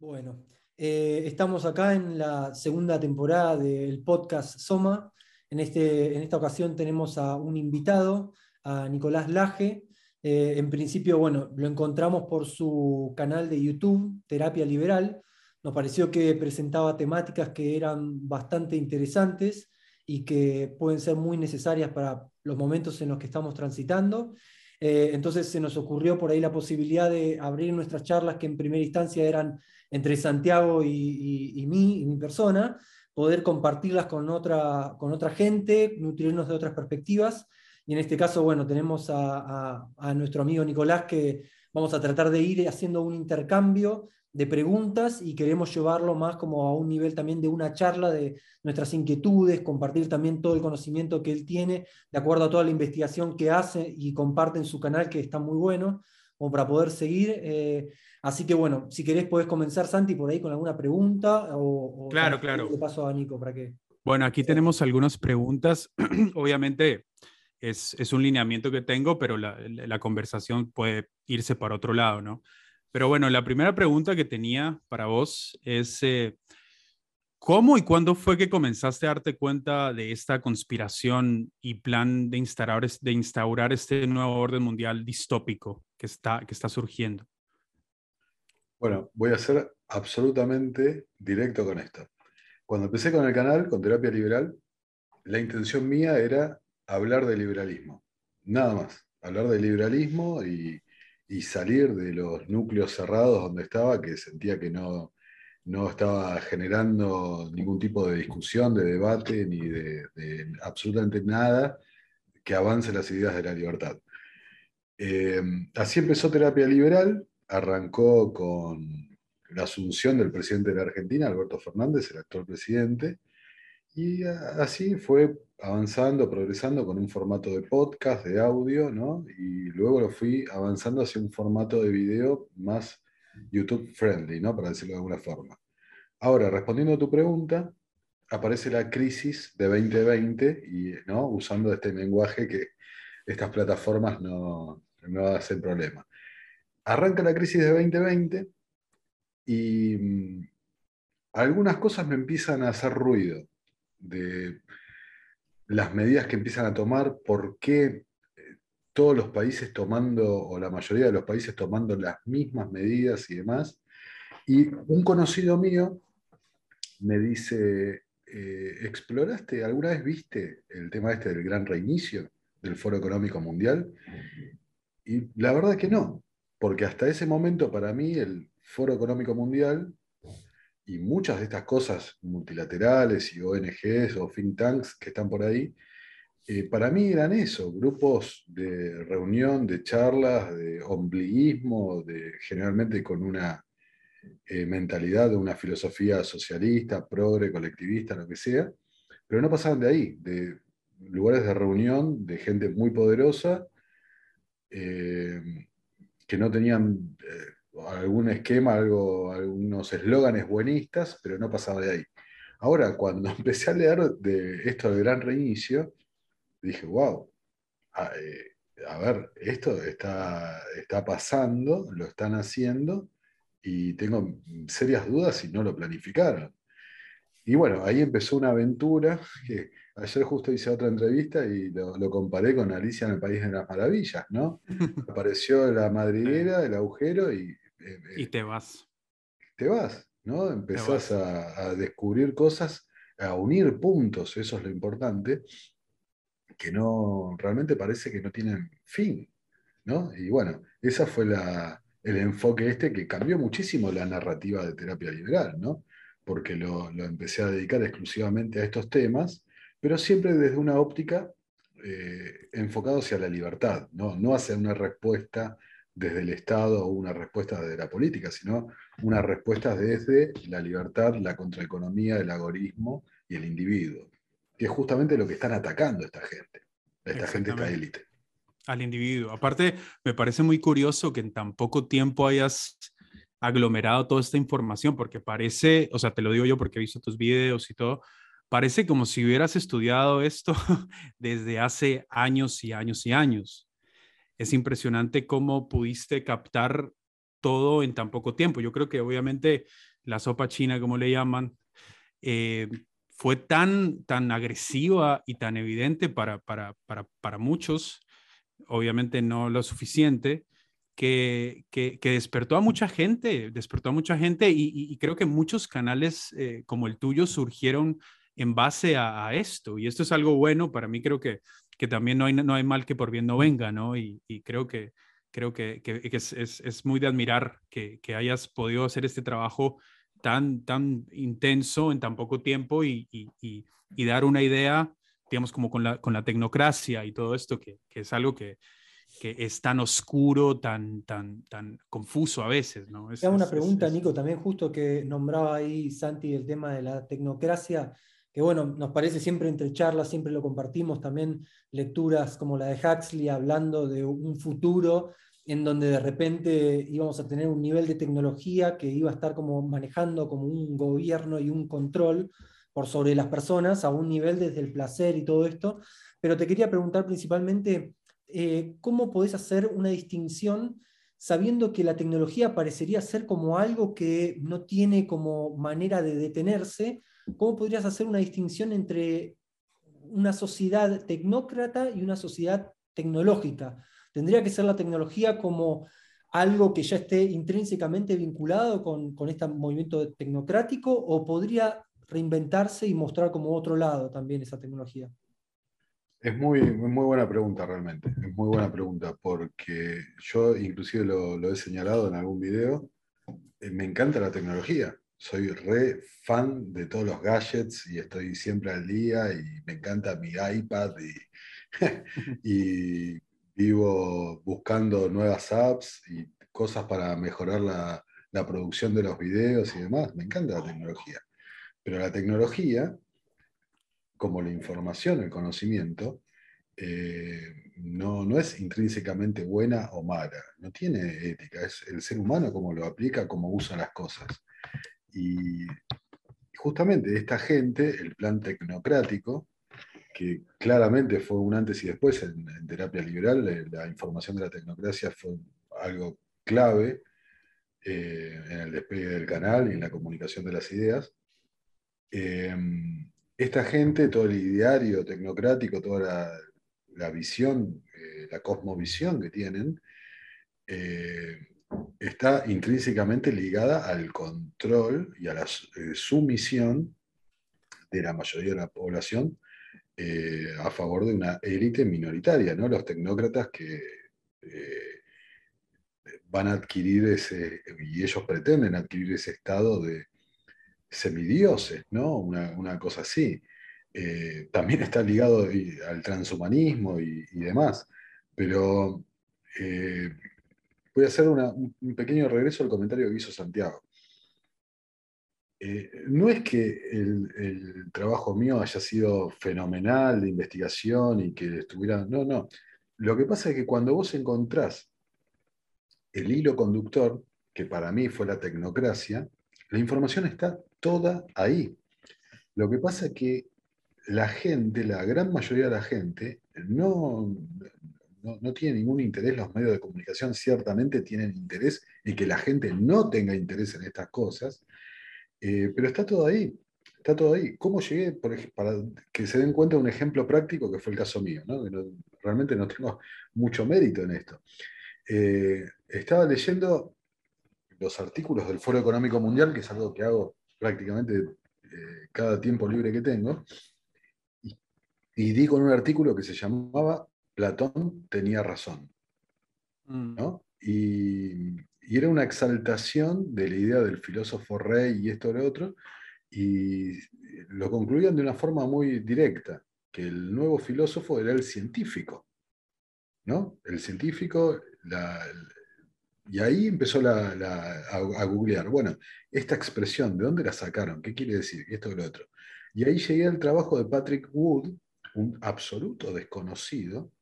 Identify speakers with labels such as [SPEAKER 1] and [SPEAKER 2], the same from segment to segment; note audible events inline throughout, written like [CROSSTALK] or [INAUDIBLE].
[SPEAKER 1] Bueno, eh, estamos acá en la segunda temporada del podcast Soma. En, este, en esta ocasión tenemos a un invitado, a Nicolás Laje. Eh, en principio, bueno, lo encontramos por su canal de YouTube, Terapia Liberal. Nos pareció que presentaba temáticas que eran bastante interesantes y que pueden ser muy necesarias para los momentos en los que estamos transitando. Eh, entonces se nos ocurrió por ahí la posibilidad de abrir nuestras charlas que en primera instancia eran entre Santiago y, mí, y mi persona, poder compartirlas con otra, con otra gente, nutrirnos de otras perspectivas. Y en este caso, bueno, tenemos a, a, nuestro amigo Nicolás que vamos a tratar de ir haciendo un intercambio de preguntas y queremos llevarlo más como a un nivel también de una charla de nuestras inquietudes, compartir también todo el conocimiento que él tiene, de acuerdo a toda la investigación que hace y comparte en su canal, que está muy bueno, como para poder seguir. Eh, Así que bueno, si querés podés comenzar, Santi, por ahí con alguna pregunta. O,
[SPEAKER 2] claro, claro.
[SPEAKER 1] Le paso a Nico para que...
[SPEAKER 2] Bueno, aquí tenemos algunas preguntas. [CLEARS THROAT] Obviamente es, es, un lineamiento que tengo, pero la, la, conversación puede irse para otro lado, ¿no? Pero bueno, la primera pregunta que tenía para vos es, eh, ¿cómo y cuándo fue que comenzaste a darte cuenta de esta conspiración y plan de instaurar, de instaurar este nuevo orden mundial distópico que está, que está surgiendo?
[SPEAKER 3] Bueno, voy a ser absolutamente directo con esto. Cuando empecé con el canal, con Terapia Liberal, la intención mía era hablar de liberalismo. Nada más. Hablar de liberalismo y, salir de los núcleos cerrados donde estaba, que sentía que no, no estaba generando ningún tipo de discusión, de debate, ni de, absolutamente nada que avance las ideas de la libertad. Eh, así empezó Terapia Liberal, arrancó con la asunción del presidente de la Argentina, Alberto Fernández, el actual presidente, y así fue avanzando, progresando con un formato de podcast, de audio, ¿no? Y luego lo fui avanzando hacia un formato de video más YouTube friendly, ¿no? Para decirlo de alguna forma. Ahora, respondiendo a tu pregunta, aparece la crisis de 2020 y, ¿no? Usando este lenguaje que estas plataformas no, no hacen problema arranca la crisis de 2020 y mm, algunas cosas me empiezan a hacer ruido de las medidas que empiezan a tomar, por qué eh, todos los países tomando, o la mayoría de los países tomando las mismas medidas y demás. Y un conocido mío me dice, eh, ¿exploraste, alguna vez viste el tema este del gran reinicio del Foro Económico Mundial? Y la verdad que no porque hasta ese momento para mí el Foro Económico Mundial y muchas de estas cosas multilaterales y ONGs o think tanks que están por ahí, eh, para mí eran eso, grupos de reunión, de charlas, de ombliguismo, de, generalmente con una eh, mentalidad de una filosofía socialista, progre, colectivista, lo que sea, pero no pasaban de ahí, de lugares de reunión de gente muy poderosa. Eh, que no tenían eh, algún esquema, algo, algunos eslóganes buenistas, pero no pasaba de ahí. Ahora, cuando [LAUGHS] empecé a leer de esto del gran reinicio, dije, wow, a, eh, a ver, esto está, está pasando, lo están haciendo, y tengo serias dudas si no lo planificaron. Y bueno, ahí empezó una aventura que Ayer justo hice otra entrevista y lo, comparé con Alicia en el País de las Maravillas, ¿no? [LAUGHS] Apareció la madriguera, el agujero y...
[SPEAKER 2] Eh, y te vas.
[SPEAKER 3] Te vas, ¿no? Empezás A, descubrir cosas, a unir puntos, eso es lo importante, que no, realmente parece que no tienen fin, ¿no? Y bueno, ese fue el enfoque este que cambió muchísimo la narrativa de terapia liberal, ¿no? Porque lo, lo empecé a dedicar exclusivamente a estos temas pero siempre desde una óptica eh, enfocada hacia la libertad, ¿no? no hacia una respuesta desde el Estado o una respuesta desde la política, sino una respuesta desde la libertad, la contraeconomía, el agorismo y el individuo, que es justamente lo que están atacando esta gente, esta gente, esta élite.
[SPEAKER 2] Al individuo. Aparte, me parece muy curioso que en tan poco tiempo hayas aglomerado toda esta información, porque parece, o sea, te lo digo yo porque he visto tus videos y todo, Parece como si hubieras estudiado esto [LAUGHS] desde hace años y años y años. Es impresionante cómo pudiste captar todo en tan poco tiempo. Yo creo que obviamente la sopa china, como le llaman, eh, fue tan, tan agresiva y tan evidente para, para, para, para muchos, obviamente no lo suficiente, que, que, despertó a mucha gente, despertó a mucha gente y, creo que muchos canales eh, como el tuyo surgieron en base a, esto y esto es algo bueno, para mí creo que, que también no hay, no hay mal que por bien no venga, ¿no? Y, y creo que, creo que, que es, es, es, muy de admirar que, que hayas podido hacer este trabajo tan, tan intenso en tan poco tiempo y, y, y dar una idea, digamos, como con la, con la tecnocracia y todo esto, que, que es algo que, que es tan oscuro, tan, tan, tan confuso a veces. ¿no?
[SPEAKER 1] Es, una pregunta, Nico, también justo que nombraba ahí Santi el tema de la tecnocracia, que bueno, nos parece siempre entre charlas, siempre lo compartimos, también lecturas como la de Huxley hablando de un futuro en donde de repente íbamos a tener un nivel de tecnología que iba a estar como manejando como un gobierno y un control por sobre las personas a un nivel desde el placer y todo esto. Pero te quería preguntar principalmente, eh, ¿cómo podés hacer una distinción sabiendo que la tecnología parecería ser como algo que no tiene como manera de detenerse? ¿Cómo podrías hacer una distinción entre una sociedad tecnócrata y una sociedad tecnológica? ¿Tendría que ser la tecnología como algo que ya esté intrínsecamente vinculado con, con este movimiento tecnocrático o podría reinventarse y mostrar como otro lado también esa tecnología?
[SPEAKER 3] Es muy, muy buena pregunta realmente, es muy buena pregunta, porque yo inclusive lo, he señalado en algún video, eh, me encanta la tecnología, soy re fan de todos los gadgets y estoy siempre al día y me encanta mi iPad [LAUGHS] y, vivo buscando nuevas apps y cosas para mejorar la, la producción de los videos y demás, me encanta la tecnología. Pero la tecnología como la información, el conocimiento, eh, no, no, es intrínsecamente buena o mala, no tiene ética, es el ser humano como lo aplica, como usa las cosas. Y justamente esta gente, el plan tecnocrático, que claramente fue un antes y después en, terapia liberal, eh, la información de la tecnocracia fue algo clave eh, en el despegue del canal y en la comunicación de las ideas. Esta gente, todo el ideario tecnocrático, toda la, visión, eh, la cosmovisión que tienen, eh, está intrínsecamente ligada al control y a la eh, sumisión de la mayoría de la población a favor de una élite minoritaria, ¿no? los tecnócratas que van a adquirir ese, y ellos pretenden adquirir ese estado de semidioses, ¿no? Una, cosa así. Eh, también está ligado al transhumanismo y, demás. Pero eh, voy a hacer un pequeño regreso al comentario que hizo Santiago. Eh, no es que el, trabajo mío haya sido fenomenal de investigación y que estuviera. No, no. Lo que pasa es que cuando vos encontrás el hilo conductor, que para mí fue la tecnocracia, la información está toda ahí. Lo que pasa es que la gente, la gran mayoría de la gente, no, no, tiene ningún interés, los medios de comunicación ciertamente tienen interés en que la gente no tenga interés en estas cosas, eh, pero está todo ahí, está todo ahí. ¿Cómo llegué? Para que se den cuenta de un ejemplo práctico que fue el caso mío, realmente no tengo mucho mérito en esto. Eh, estaba leyendo los artículos del Foro Económico Mundial, que es algo que hago prácticamente eh, cada tiempo libre que tengo, y, di con un artículo que se llamaba Platón tenía razón. Mm. Y, era una exaltación de la idea del filósofo rey y esto o lo otro, y lo concluían de una forma muy directa, que el nuevo filósofo era el científico. ¿no? El científico, la, y ahí empezó a, googlear, bueno, esta expresión, ¿de dónde la sacaron? ¿Qué quiere decir? Esto y lo otro. Y ahí llegué al trabajo de Patrick Wood, un absoluto desconocido,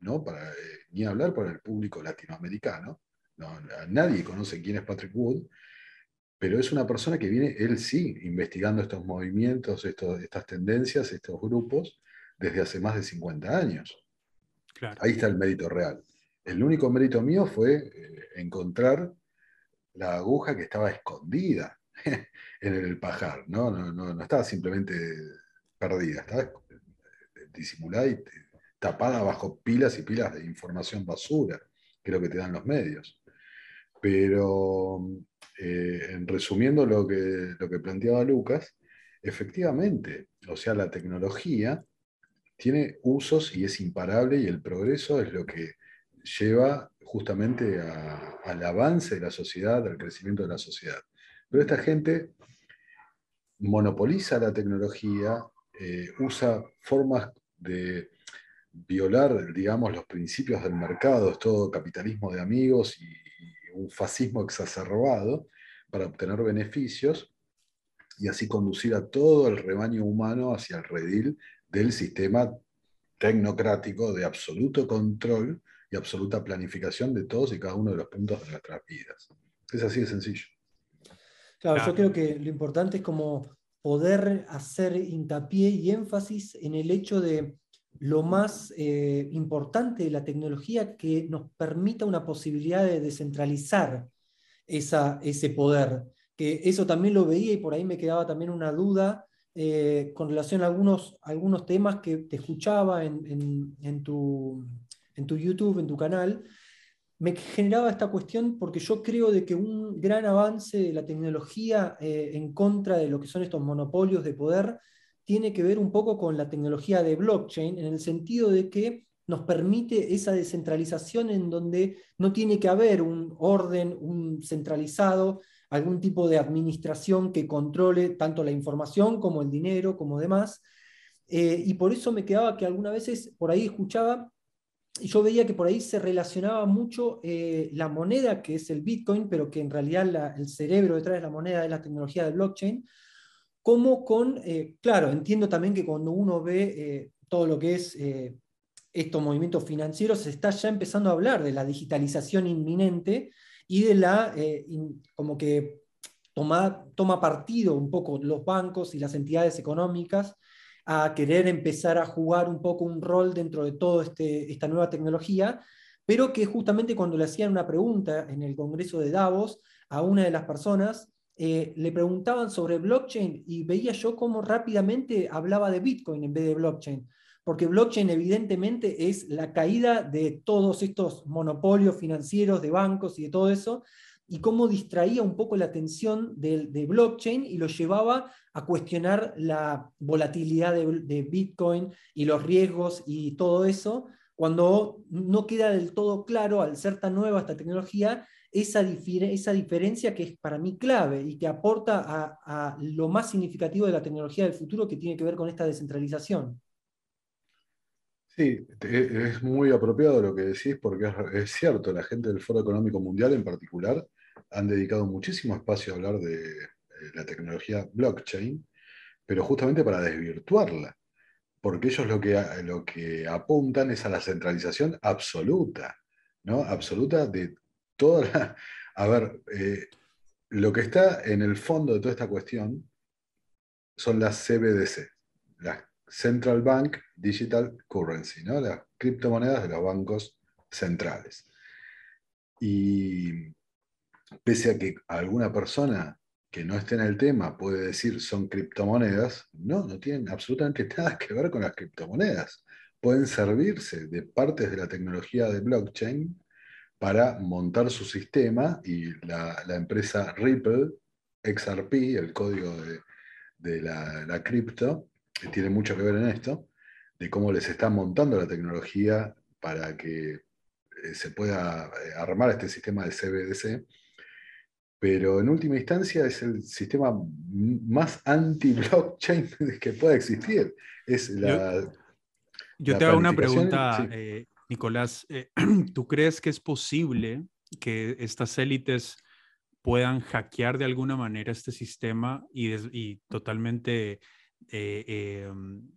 [SPEAKER 3] ¿no? Para, eh, ni hablar para el público latinoamericano. nadie conoce quién es Patrick Wood, pero es una persona que viene, él sí, investigando estos movimientos, estas tendencias, estos grupos, desde hace más de 50 años. Ahí está el mérito real. El único mérito mío fue eh, encontrar la aguja que estaba escondida [LAUGHS] en el pajar, ¿no? No, no, estaba simplemente perdida, estaba disimulada y tapada bajo pilas y pilas de información basura, que es lo que te dan los medios. Pero, eh, en resumiendo lo que, lo que planteaba Lucas, efectivamente, o sea, la tecnología tiene usos y es imparable y el progreso es lo que lleva justamente al avance de la sociedad, al crecimiento de la sociedad. Pero esta gente monopoliza la tecnología, eh, usa formas de violar, digamos, los principios del mercado, es todo capitalismo de amigos y, un fascismo exacerbado para obtener beneficios y así conducir a todo el rebaño humano hacia el redil del sistema tecnocrático de absoluto control y absoluta planificación de todos y cada uno de los puntos de nuestras vidas. Es así de sencillo.
[SPEAKER 1] Claro, yo creo que lo importante es como poder hacer hincapié y énfasis en el hecho de lo más eh, importante de la tecnología que nos permita una posibilidad de descentralizar ese poder. Que eso también lo veía y por ahí me quedaba también una duda eh, con relación a algunos, algunos temas que te escuchaba en, tu, en tu YouTube, en tu canal, me generaba esta cuestión porque yo creo de que un gran avance de la tecnología eh, en contra de lo que son estos monopolios de poder tiene que ver un poco con la tecnología de blockchain, en el sentido de que nos permite esa descentralización en donde no tiene que haber un orden, un centralizado, algún tipo de administración que controle tanto la información como el dinero, como demás. Eh, y por eso me quedaba que algunas veces por ahí escuchaba y yo veía que por ahí se relacionaba mucho eh, la moneda, que es el Bitcoin, pero que en realidad el cerebro detrás de la moneda es la tecnología de blockchain, como con, eh, claro, entiendo también que cuando uno ve todo lo que es estos movimientos financieros, se está ya empezando a hablar de la digitalización inminente y de la, eh, como que toma, toma partido un poco los bancos y las entidades económicas a querer empezar a jugar un poco un rol dentro de toda este, esta nueva tecnología, pero que justamente cuando le hacían una pregunta en el Congreso de Davos a una de las personas, eh, le preguntaban sobre blockchain y veía yo cómo rápidamente hablaba de Bitcoin en vez de blockchain porque blockchain evidentemente es la caída de todos estos monopolios financieros de bancos y de todo eso, y cómo distraía un poco la atención de, blockchain y lo llevaba a cuestionar la volatilidad de, Bitcoin y los riesgos y todo eso, cuando no queda del todo claro, al ser tan nueva esta tecnología, esa, esa diferencia que es para mí clave y que aporta a lo más significativo de la tecnología del futuro que tiene que ver con esta descentralización.
[SPEAKER 3] Sí, es muy apropiado lo que decís porque es, cierto, la gente del Foro Económico Mundial en particular han dedicado muchísimo espacio a hablar de eh, la tecnología blockchain, pero justamente para desvirtuarla, porque ellos lo que, lo que apuntan es a la centralización absoluta, ¿no? Absoluta de toda. A ver, eh, lo que está en el fondo de toda esta cuestión son las CBDC, las Central Bank Digital Currency, ¿no? las criptomonedas de los bancos centrales. Y pese a que alguna persona que no esté en el tema puede decir son criptomonedas, no, no tienen absolutamente [LAUGHS] nada que ver con las criptomonedas. Pueden servirse de partes de la tecnología de blockchain para montar su sistema y la, empresa Ripple, XRP, el código de, la, la cripto, tiene mucho que ver en esto, de cómo les están montando la tecnología para que eh, se pueda eh, armar este sistema de CBDC, pero en última instancia es el sistema más anti-blockchain [LAUGHS] que pueda existir. Es la,
[SPEAKER 2] yo, te hago una pregunta, eh, Nicolás. [CLEARS THROAT] ¿Tú crees que es posible que estas élites puedan hackear de alguna manera este sistema y, totalmente eh, em,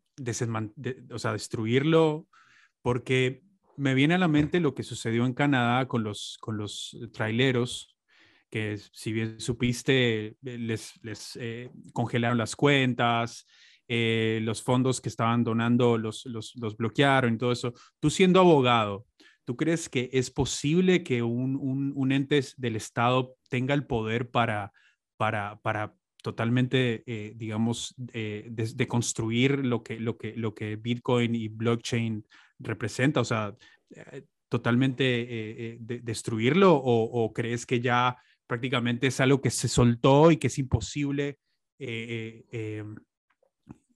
[SPEAKER 2] o sea, destruirlo, porque me viene a la mente lo que sucedió en Canadá con los, con los traileros, que si bien supiste, les, les eh, congelaron las cuentas, eh, los fondos que estaban donando los, los, bloquearon y todo eso. Tú siendo abogado, ¿tú crees que es posible que un, ente del Estado tenga el poder para, para, para totalmente, eh, digamos, eh, de, construir lo que, lo, que, lo que Bitcoin y blockchain representa? O sea, eh, totalmente destruirlo o, crees que ya prácticamente es algo que se soltó y que es imposible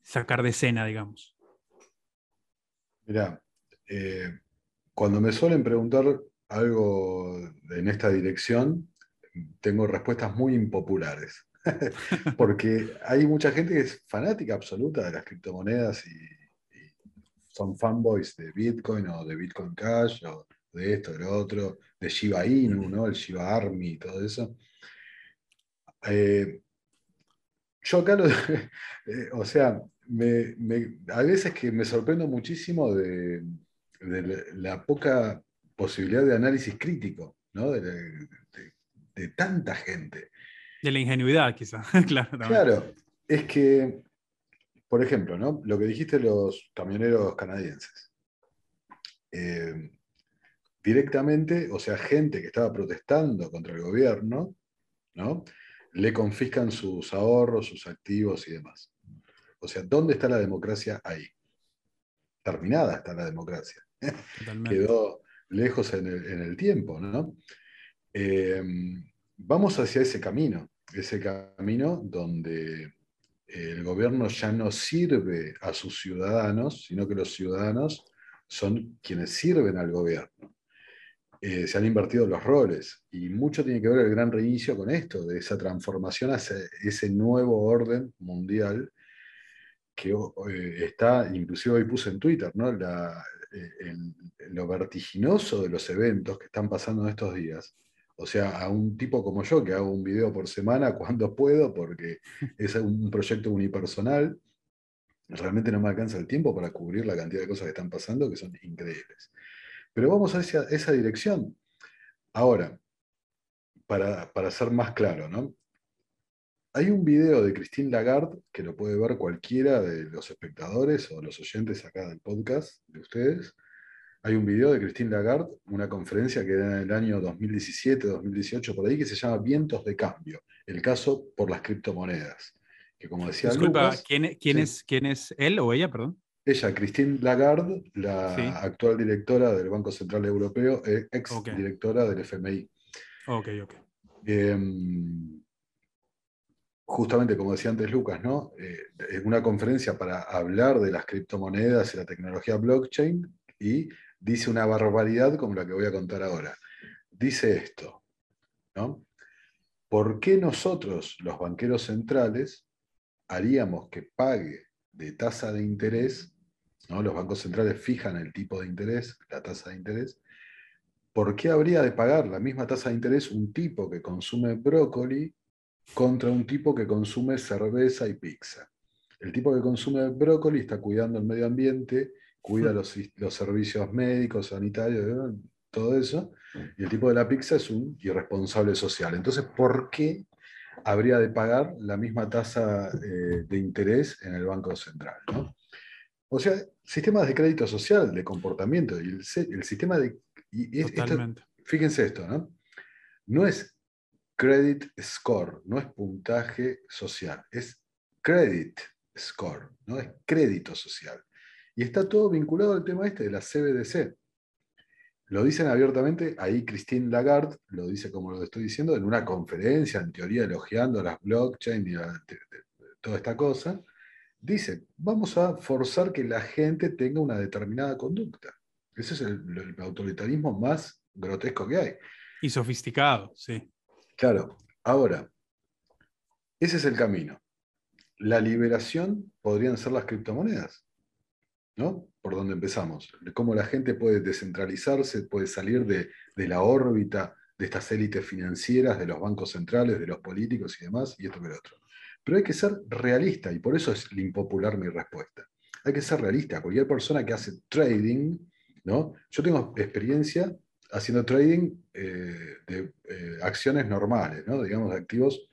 [SPEAKER 2] sacar de escena, digamos?
[SPEAKER 3] Mira, cuando me suelen preguntar algo en esta dirección, tengo respuestas muy impopulares. [LAUGHS] Porque hay mucha gente que es fanática absoluta de las criptomonedas y, son fanboys de Bitcoin o de Bitcoin Cash o de esto, de lo otro, de Shiba Inu, ¿no? el Shiba Army y todo eso. Eh, yo acá, lo, [LAUGHS] eh, o sea, me, a veces que me sorprendo muchísimo de, la, poca posibilidad de análisis crítico ¿no? de, tanta gente.
[SPEAKER 2] De la ingenuidad, quizá. [LAUGHS]
[SPEAKER 3] claro, claro, es que, por ejemplo, ¿no? lo que dijiste los camioneros canadienses. Eh, directamente, o sea, gente que estaba protestando contra el gobierno, ¿no? le confiscan sus ahorros, sus activos y demás. O sea, ¿dónde está la democracia ahí? Terminada está la democracia. Quedó lejos en el, tiempo, ¿no? Eh, vamos hacia ese camino, ese camino donde el gobierno ya no sirve a sus ciudadanos, sino que los ciudadanos son quienes sirven al gobierno. Eh, se han invertido los roles y mucho tiene que ver el gran reinicio con esto, de esa transformación hacia ese nuevo orden mundial que eh, está, inclusive hoy puse en Twitter, ¿no? Eh, lo vertiginoso de los eventos que están pasando en estos días. O sea, a un tipo como yo que hago un video por semana cuando puedo, porque [LAUGHS] es un proyecto unipersonal, realmente no me alcanza el tiempo para cubrir la cantidad de cosas que están pasando que son increíbles. Pero vamos a esa, esa dirección. Ahora, para, para ser más claro, ¿no? Hay un video de Christine Lagarde que lo puede ver cualquiera de los espectadores o los oyentes acá del podcast de ustedes. Hay un video de Christine Lagarde, una conferencia que da en el año 2017, 2018, por ahí, que se llama Vientos de Cambio, el caso por las criptomonedas. Que como decía
[SPEAKER 2] Disculpa, ¿quién, quién, es, ¿quién es él o ella, perdón?
[SPEAKER 3] Ella, Christine Lagarde, la actual directora del Banco Central Europeo, eh, ex directora del FMI.
[SPEAKER 2] Ok, ok.
[SPEAKER 3] Em, justamente como decía antes Lucas, ¿no? Eh, una conferencia para hablar de las criptomonedas y la tecnología blockchain y dice una barbaridad como la que voy a contar ahora. Dice esto, ¿no? ¿Por qué nosotros, los banqueros centrales, haríamos que pague de tasa de interés, ¿no? los bancos centrales fijan el tipo de interés, la tasa de interés, ¿por qué habría de pagar la misma tasa de interés un tipo que consume brócoli contra un tipo que consume cerveza y pizza. El tipo que consume brócoli está cuidando el medio ambiente, cuida los, servicios médicos, sanitarios, todo eso, y el tipo de la pizza es un irresponsable social. Entonces, ¿por qué habría de pagar la misma tasa eh, de interés en el Banco Central? O sea, sistemas de crédito social, de comportamiento, y el, sistema de... fíjense esto, ¿no? No es credit score, no es puntaje social, es credit score, no es crédito social. Y está todo vinculado al tema este de la CBDC. Lo dicen abiertamente, ahí Christine Lagarde lo dice como lo estoy diciendo, en una conferencia, en teoría elogiando las blockchain y toda esta cosa. Dice, vamos a forzar que la gente tenga una determinada conducta. Ese es el autoritarismo más grotesco que hay.
[SPEAKER 2] Y sofisticado, sí.
[SPEAKER 3] Claro, ahora, ese es el camino. La liberación podrían ser las criptomonedas, ¿no? Por donde empezamos. Cómo la gente puede descentralizarse, puede salir de, la órbita de estas élites financieras, de los bancos centrales, de los políticos y demás, y esto que lo otro. Pero hay que ser realista, y por eso es impopular mi respuesta. Hay que ser realista. Cualquier persona que hace trading, ¿no? Yo tengo experiencia haciendo trading eh, de eh, acciones normales, ¿no? digamos, activos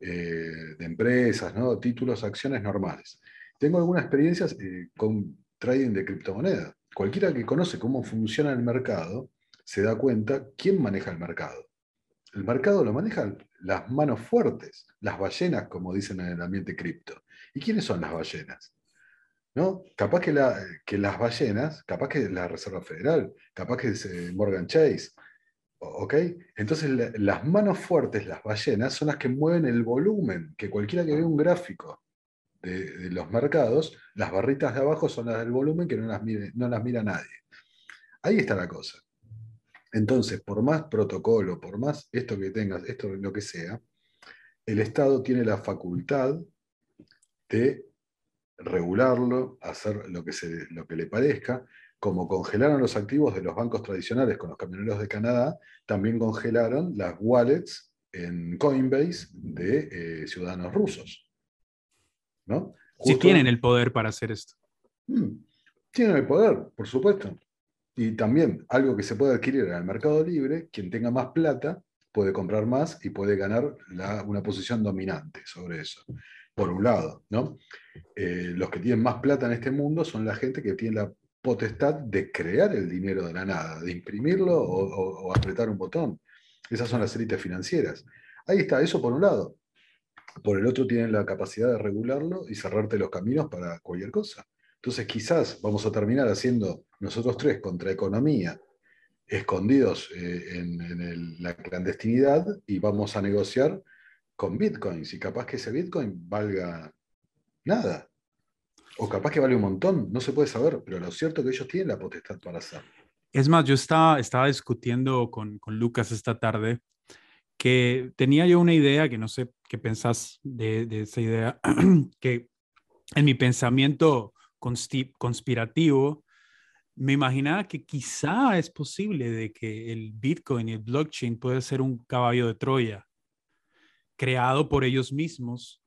[SPEAKER 3] eh, de empresas, ¿no? títulos, acciones normales. Tengo algunas experiencias con trading de criptomonedas. Cualquiera que conoce cómo funciona el mercado se da cuenta quién maneja el mercado. El mercado lo manejan las manos fuertes, las ballenas, como dicen en el ambiente cripto. ¿Y quiénes son las ballenas? ¿No? Capaz que, que las ballenas, capaz que la Reserva Federal, capaz que es eh, Morgan Chase, ¿ok? Entonces las manos fuertes, las ballenas, son las que mueven el volumen, que cualquiera que vea un gráfico de, los mercados, las barritas de abajo son las del volumen que no las, no las mira nadie. Ahí está la cosa. Entonces, por más protocolo, por más esto que tengas, esto lo que sea, el Estado tiene la facultad de regularlo, hacer lo que, se, lo que le parezca. Como congelaron los activos de los bancos tradicionales con los camioneros de Canadá, también congelaron las wallets en Coinbase de eh, ciudadanos rusos. ¿no?
[SPEAKER 2] si tienen el poder para hacer esto.
[SPEAKER 3] Hmm, tienen el poder, por supuesto. Y también algo que se puede adquirir en el mercado libre, quien tenga más plata puede comprar más y puede ganar una posición dominante sobre eso. Por un lado, ¿no? Eh, los que tienen más plata en este mundo son la gente que tiene la potestad de crear el dinero de la nada, de imprimirlo o, apretar un botón. Esas son las élites financieras. Ahí está, eso por un lado. Por el otro tienen la capacidad de regularlo y cerrarte los caminos para cualquier cosa. Entonces quizás vamos a terminar haciendo nosotros tres contra economía, escondidos eh, en, la clandestinidad y vamos a negociar con bitcoins y capaz que ese bitcoin valga nada. O capaz que vale un montón, no se puede saber, pero lo cierto es que ellos tienen la potestad para hacerlo.
[SPEAKER 2] Es más, yo estaba, estaba discutiendo con, con Lucas esta tarde que tenía yo una idea, que no sé qué pensás de, esa idea, [CLEARS THROAT] que en mi pensamiento conspirativo, me imaginaba que quizá es posible de que el Bitcoin y el blockchain puede ser un caballo de Troya creado por ellos mismos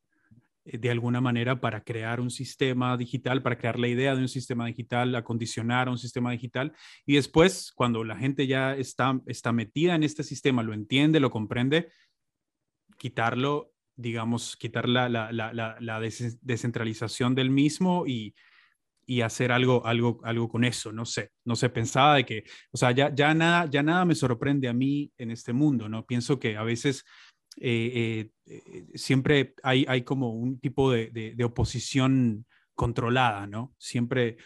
[SPEAKER 2] eh, de alguna manera para crear un sistema digital, para crear la idea de un sistema digital, acondicionar un sistema digital. Y después, cuando la gente ya está, está metida en este sistema, lo entiende, lo comprende, quitarlo, digamos, quitar la, la, la, la descentralización del mismo y, y hacer algo, algo, algo con eso, no sé, no sé, pensaba de que, o sea, ya, ya, nada, ya nada me sorprende a mí en este mundo, ¿no? Pienso que a veces eh, eh, eh, siempre hay, hay como un tipo de, de, oposición controlada, ¿no? Siempre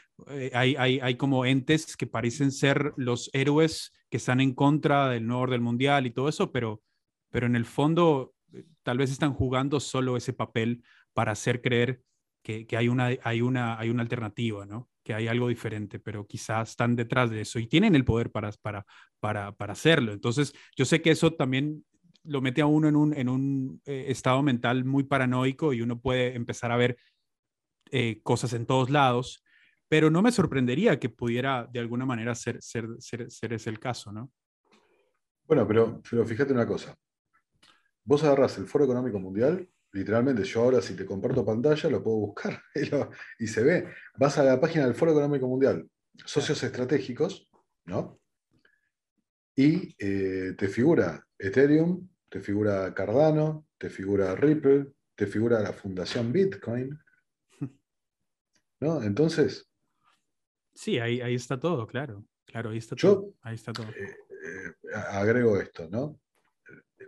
[SPEAKER 2] hay, hay, hay, como entes que parecen ser los héroes que están en contra del nuevo orden mundial y todo eso, pero, pero en el fondo tal vez están jugando solo ese papel para hacer creer que, hay, una, hay, una, hay una alternativa, ¿no? que hay algo diferente, pero quizás están detrás de eso y tienen el poder para, para, para, para hacerlo. Entonces, yo sé que eso también lo mete a uno en un, en un eh, estado mental muy paranoico y uno puede empezar a ver eh, cosas en todos lados, pero no me sorprendería que pudiera de alguna manera ser, ser, ser, ser ese el caso, ¿no?
[SPEAKER 3] Bueno, pero, pero fíjate una cosa. Vos agarras el Foro Económico Mundial Literalmente, yo ahora si te comparto pantalla lo puedo buscar [LAUGHS] y, se ve. Vas a la página del Foro Económico Mundial, socios estratégicos, ¿no? Y eh, te figura Ethereum, te figura Cardano, te figura Ripple, te figura la Fundación Bitcoin. [LAUGHS] ¿No? Entonces.
[SPEAKER 2] Sí, ahí, ahí está todo, claro. Claro, ahí está todo. Ahí está todo.
[SPEAKER 3] Eh, eh, agrego esto, ¿no?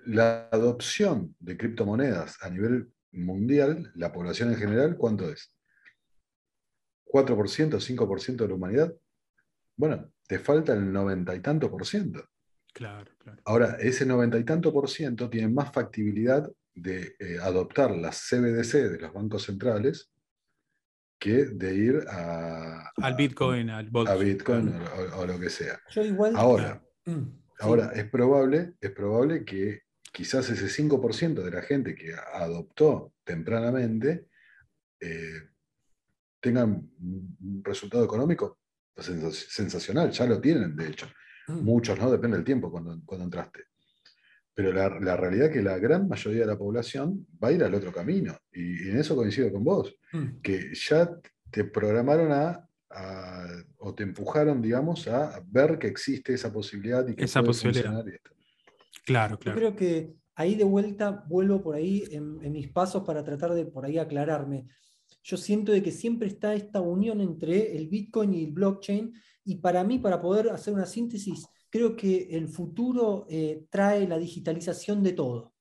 [SPEAKER 3] la adopción de criptomonedas a nivel mundial, la población en general, ¿cuánto es? ¿4%, 5% de la humanidad? Bueno, te falta el noventa y tanto por ciento.
[SPEAKER 2] Claro, claro.
[SPEAKER 3] Ahora, ese noventa y tanto por ciento tiene más factibilidad de eh, adoptar las CBDC de los bancos centrales que de ir a,
[SPEAKER 2] al Bitcoin, al
[SPEAKER 3] A Bitcoin o, lo que sea.
[SPEAKER 1] Yo igual,
[SPEAKER 3] ahora, mm, ahora es, probable, es probable que quizás ese 5% de la gente que adoptó tempranamente eh, tengan un resultado económico sensacional, ya lo tienen, de hecho. Mm. Muchos, ¿no? Depende del tiempo cuando, cuando entraste. Pero la, realidad es que la gran mayoría de la población va a ir al otro camino. Y, en eso coincido con vos, mm. que ya te programaron a, o te empujaron, digamos, a ver que existe esa posibilidad y que
[SPEAKER 2] esa posibilidad. Claro, claro.
[SPEAKER 1] Yo creo que ahí de vuelta vuelvo por ahí en, mis pasos para tratar de por ahí aclararme. Yo siento de que siempre está esta unión entre el Bitcoin y el blockchain y para mí, para poder hacer una síntesis, creo que el futuro eh, trae la digitalización de todo.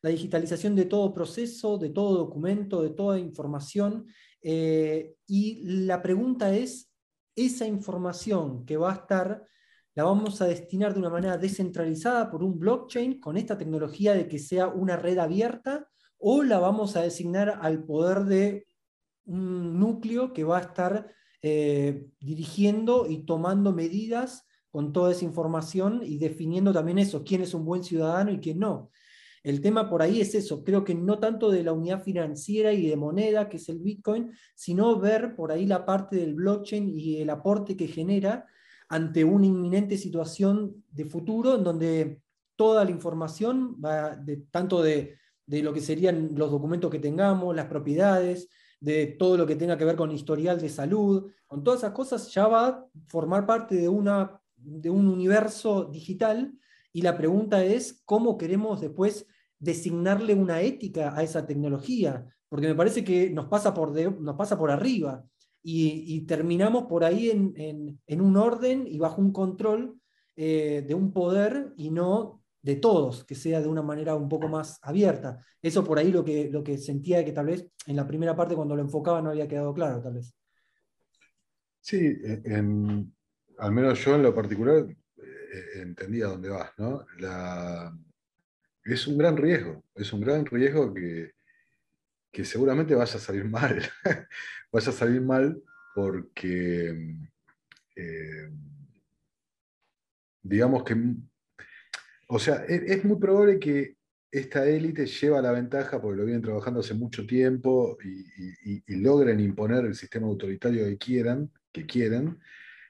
[SPEAKER 1] La digitalización de todo proceso, de todo documento, de toda información. Eh, y la pregunta es, esa información que va a estar, la vamos a destinar de una manera descentralizada por un blockchain con esta tecnología de que sea una red abierta o la vamos a designar al poder de un núcleo que va a estar eh, dirigiendo y tomando medidas con toda esa información y definiendo también eso, quién es un buen ciudadano y quién no. El tema por ahí es eso, creo que no tanto de la unidad financiera y de moneda, que es el Bitcoin, sino ver por ahí la parte del blockchain y el aporte que genera ante una inminente situación de futuro en donde toda la información va de, tanto de, de lo que serían los documentos que tengamos, las propiedades, de todo lo que tenga que ver con historial de salud, con todas esas cosas, ya va a formar parte de, una, de un universo digital. Y la pregunta es cómo queremos después designarle una ética a esa tecnología, porque me parece que nos pasa por, nos pasa por arriba. Y, terminamos por ahí en, un orden y bajo un control eh, de un poder y no de todos, que sea de una manera un poco más abierta. Eso por ahí lo que, lo que sentía que tal vez en la primera parte cuando lo enfocaba no había quedado claro, tal vez.
[SPEAKER 3] Sí, al menos yo en lo particular eh, entendía dónde vas, ¿no? es un gran riesgo, es un gran riesgo que, que seguramente vaya a salir mal, [LAUGHS] vaya a salir mal porque, eh, digamos que o sea, e-, es, muy probable que esta élite lleva la ventaja porque lo vienen trabajando hace mucho tiempo y, logren imponer el sistema autoritario que quieran, que quieren,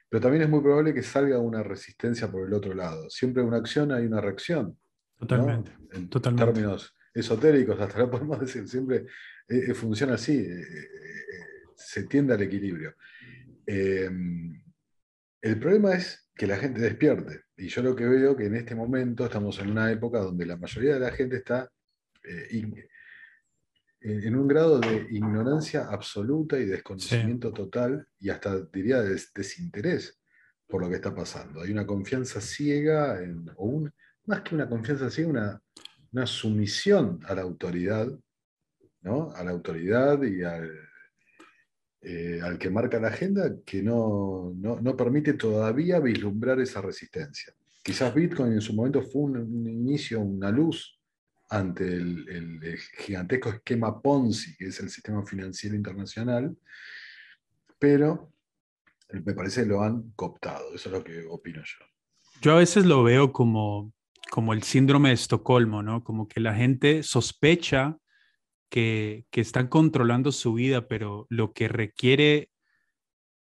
[SPEAKER 3] pero también es muy probable que salga una resistencia por el otro lado. Siempre una acción, hay una reacción.
[SPEAKER 2] Totalmente.
[SPEAKER 3] En
[SPEAKER 2] totalmente.
[SPEAKER 3] términos esotéricos, hasta ahora podemos decir, siempre eh, eh, funciona así, eh, se tiende al equilibrio. El problema es que la gente despierte. Y yo lo que veo que en este momento estamos en una época donde la mayoría de la gente está eh, en un grado de ignorancia absoluta y desconocimiento total y hasta diría desinterés por lo que está pasando. Hay una confianza ciega, o un, más que una confianza ciega, una, una sumisión a la autoridad, ¿no? a la autoridad y al, eh, al que marca la agenda que no, permite todavía vislumbrar esa resistencia. Quizás Bitcoin en su momento fue un, inicio, una luz ante el, gigantesco esquema Ponzi, que es el sistema financiero internacional, pero me parece que lo han cooptado, eso es lo que opino yo.
[SPEAKER 2] Yo a veces lo veo como, como el síndrome de Estocolmo, ¿no? Como que la gente sospecha que, están controlando su vida, pero lo que requiere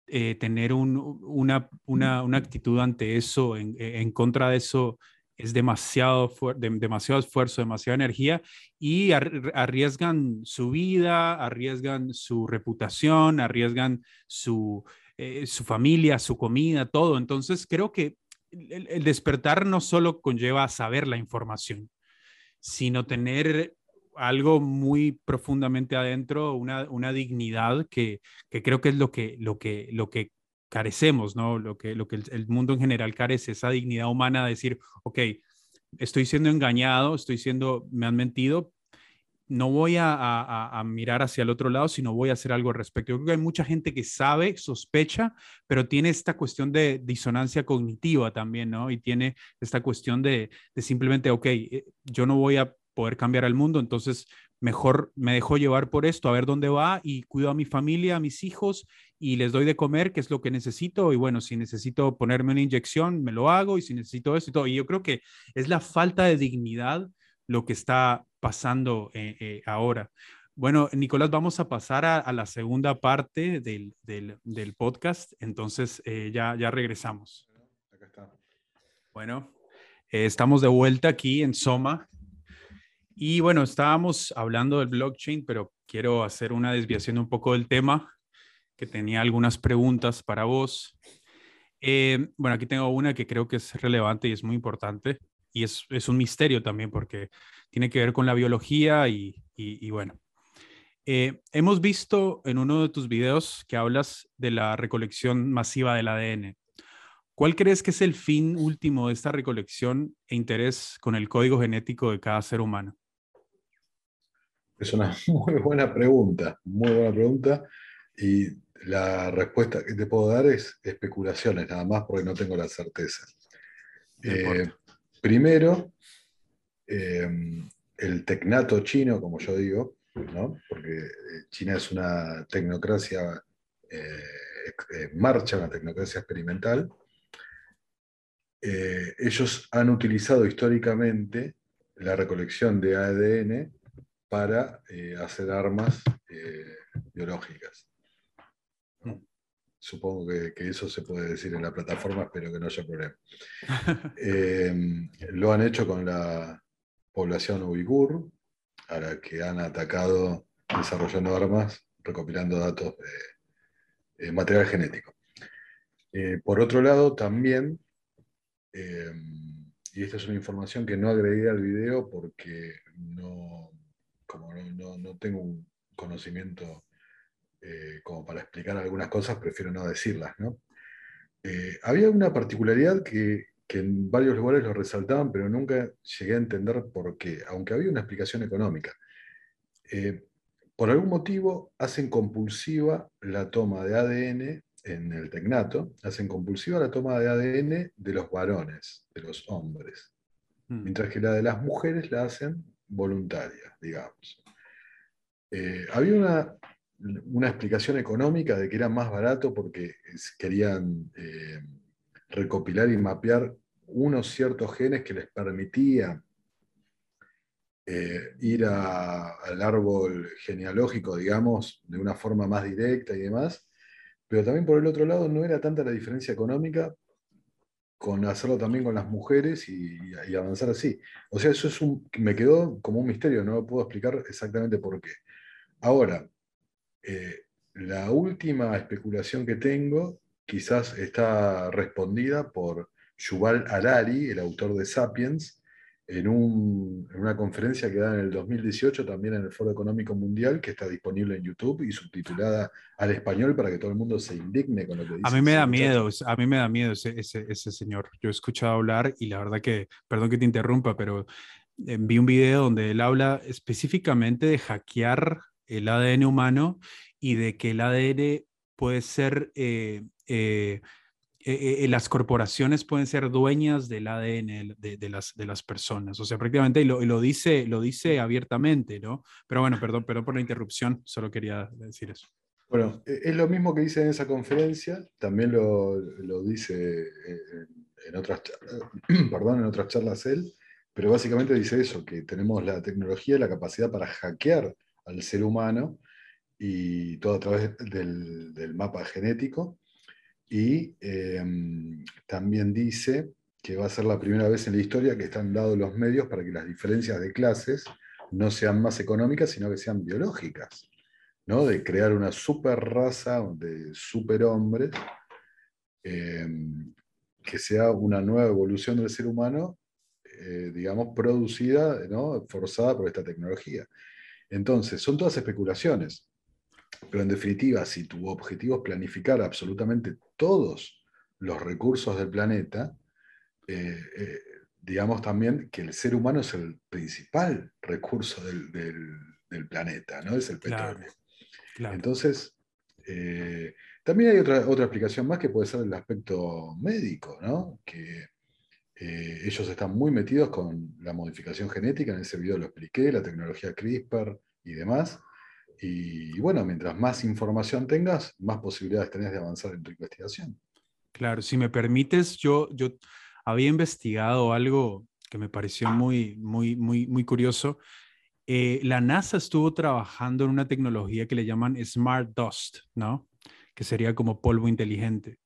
[SPEAKER 2] eh, tener una, actitud ante eso, en, contra de eso, es demasiado, demasiado esfuerzo, demasiada energía y arriesgan su vida, arriesgan su reputación, arriesgan su, eh, su familia, su comida, todo. Entonces creo que el, despertar no solo conlleva saber la información, sino tener algo muy profundamente adentro, una, una dignidad que, que, creo que es lo que, lo que, lo que carecemos, ¿no? Lo que, lo que el, mundo en general carece, esa dignidad humana de decir, ok, estoy siendo engañado, estoy siendo, me han mentido, no voy a, a, mirar hacia el otro lado, sino voy a hacer algo al respecto. Yo creo que hay mucha gente que sabe, sospecha, pero tiene esta cuestión de disonancia cognitiva también, ¿no? Y tiene esta cuestión de, de simplemente, ok, eh, yo no voy a poder cambiar el mundo, entonces mejor me dejo llevar por esto, a ver dónde va y cuido a mi familia, a mis hijos y les doy de comer, que es lo que necesito. Y bueno, si necesito ponerme una inyección, me lo hago y si necesito esto y todo. Y yo creo que es la falta de dignidad lo que está pasando eh, eh, ahora. Bueno, Nicolás, vamos a pasar a, la segunda parte del, del, podcast, entonces eh, ya, ya regresamos. Bueno, estamos de vuelta aquí en Soma, y bueno, estábamos hablando del blockchain, pero quiero hacer una desviación un poco del tema, que tenía algunas preguntas para vos. Eh, bueno, aquí tengo una que creo que es relevante y es muy importante, y es, es un misterio también porque tiene que ver con la biología y, y, bueno. Eh, hemos visto en uno de tus videos que hablas de la recolección masiva del ADN. ¿Cuál crees que es el fin último de esta recolección e interés con el código genético de cada ser humano?
[SPEAKER 3] Es una [LAUGHS] muy buena pregunta, muy buena pregunta. Y la respuesta que te puedo dar es especulaciones, nada más porque no tengo la certeza. Eh, primero, eh, el tecnato chino, como yo digo, porque eh, China es una tecnocracia en marcha, una tecnocracia experimental. ellos han utilizado históricamente la recolección de ADN para hacer armas biológicas. Supongo que, eso se puede decir en la plataforma, espero que no haya problema. [LAUGHS] Em, lo han hecho con la población uigur, a la que han atacado desarrollando armas, recopilando datos de, material genético. Eh, por otro lado, también, em, y esta es una información que no agregué al video porque no, como no tengo un conocimiento eh, como para explicar algunas cosas, prefiero no decirlas. Eh, había una particularidad que, en varios lugares lo resaltaban, pero nunca llegué a entender por qué, aunque había una explicación económica. Eh, por algún motivo hacen compulsiva la toma de ADN en el tecnato, hacen compulsiva la toma de ADN de los varones, de los hombres, hmm. mientras que la de las mujeres la hacen voluntaria, digamos. había una una explicación económica de que era más barato porque querían eh, recopilar y mapear unos ciertos genes que les permitían eh, ir al árbol genealógico, digamos, de una forma más directa y demás, pero también por el otro lado no era tanta la diferencia económica con hacerlo también con las mujeres y, avanzar así. O sea, eso es un, me quedó como un misterio, no lo puedo explicar exactamente por qué. Ahora, eh, la última especulación que tengo quizás está respondida por Yuval Harari, el autor de Sapiens, en, una conferencia que da en el 2018 también en el Foro Económico Mundial, que está disponible en YouTube y subtitulada al español para que todo el mundo se indigne con lo que dice.
[SPEAKER 2] A mí me da miedo, a mí me da miedo ese, ese, señor. Yo he escuchado hablar y la verdad que, perdón que te interrumpa, pero eh, vi un video donde él habla específicamente de hackear el ADN humano y de que el ADN puede ser, eh, eh, eh, las corporaciones pueden ser dueñas del ADN de, las, de las personas. O sea, prácticamente lo, lo, dice, lo dice abiertamente, ¿no? Pero bueno, perdón, perdón por la interrupción, solo quería decir eso.
[SPEAKER 3] Bueno, e, es lo mismo que dice en esa conferencia, también lo, lo dice en, otras, [CLEARS THROAT] perdón, en otras charlas él, pero básicamente dice eso, que tenemos la tecnología y la capacidad para hackear al ser humano y todo a través del, mapa genético. Y em, también dice que va a ser la primera vez en la historia que están dados los medios para que las diferencias de clases no sean más económicas, sino que sean biológicas, ¿no? de crear una super raza de superhombres, em, que sea una nueva evolución del ser humano, eh, digamos, producida, ¿no? forzada por esta tecnología. Entonces, son todas especulaciones, pero en definitiva, si tu objetivo es planificar absolutamente todos los recursos del planeta, eh, eh, digamos también que el ser humano es el principal recurso del, planeta, ¿no? Es el petróleo. Entonces, eh, también hay otra, otra explicación más que puede ser el aspecto médico, ¿no? Que ellos están muy metidos con la modificación genética, en ese video lo expliqué, la tecnología CRISPR y demás. Y, bueno, mientras más información tengas, más posibilidades tenés de avanzar en tu investigación.
[SPEAKER 2] Claro, si me permites, yo, yo había investigado algo que me pareció muy, muy, muy, muy curioso. Eh, la NASA estuvo trabajando en una tecnología que le llaman Smart Dust, ¿no? Que sería como polvo inteligente.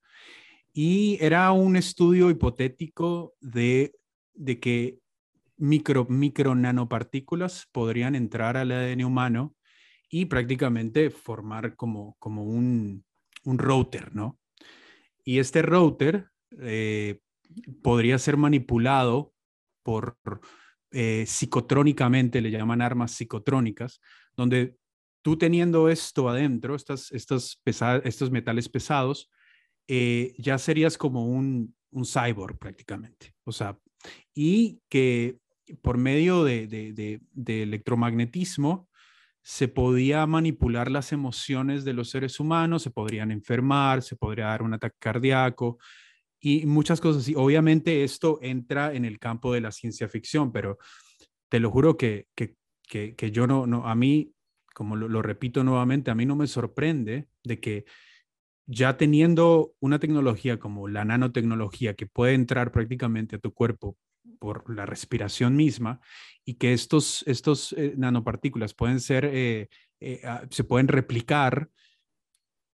[SPEAKER 2] Y era un estudio hipotético de, de que micro, micro nanopartículas podrían entrar al ADN humano y prácticamente formar como, como un, un router, ¿no? Y este router eh, podría ser manipulado por eh, psicotrónicamente, le llaman armas psicotrónicas, donde tú teniendo esto adentro, estas, estas estos metales pesados, eh, ya serías como un, un cyborg prácticamente. O sea, y que por medio de, de, electromagnetismo se podía manipular las emociones de los seres humanos, se podrían enfermar, se podría dar un ataque cardíaco y muchas cosas. Y obviamente esto entra en el campo de la ciencia ficción, pero te lo juro que, que, que, yo no, no, a mí, como lo, repito nuevamente, a mí no me sorprende de que ya teniendo una tecnología como la nanotecnología que puede entrar prácticamente a tu cuerpo por la respiración misma y que estos, estos eh, nanopartículas pueden ser, eh, eh, ah, se pueden replicar,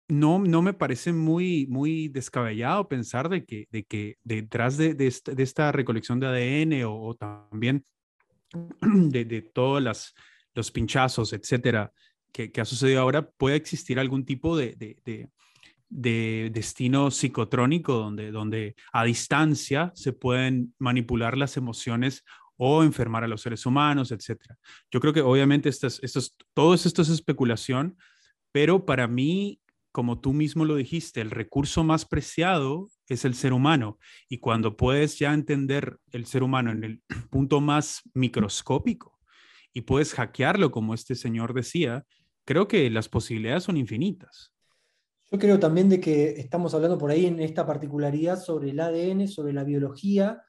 [SPEAKER 2] no, no me parece muy, muy descabellado pensar de que, de que detrás de, de, esta, recolección de ADN o, también [CLEARS THROAT] de, de todos las, los pinchazos, etcétera, que, ha sucedido ahora, puede existir algún tipo de, de destino psicotrónico donde, donde a distancia se pueden manipular las emociones o enfermar a los seres humanos, etc. Yo creo que obviamente estas, estos, todo esto es especulación, pero para mí, como tú mismo lo dijiste, el recurso más preciado es el ser humano. Y cuando puedes ya entender el ser humano en el [CLEARS THROAT] punto más microscópico y puedes hackearlo, como este señor decía, creo que las posibilidades son infinitas.
[SPEAKER 1] Yo creo también de que estamos hablando por ahí en esta particularidad sobre el ADN, sobre la biología,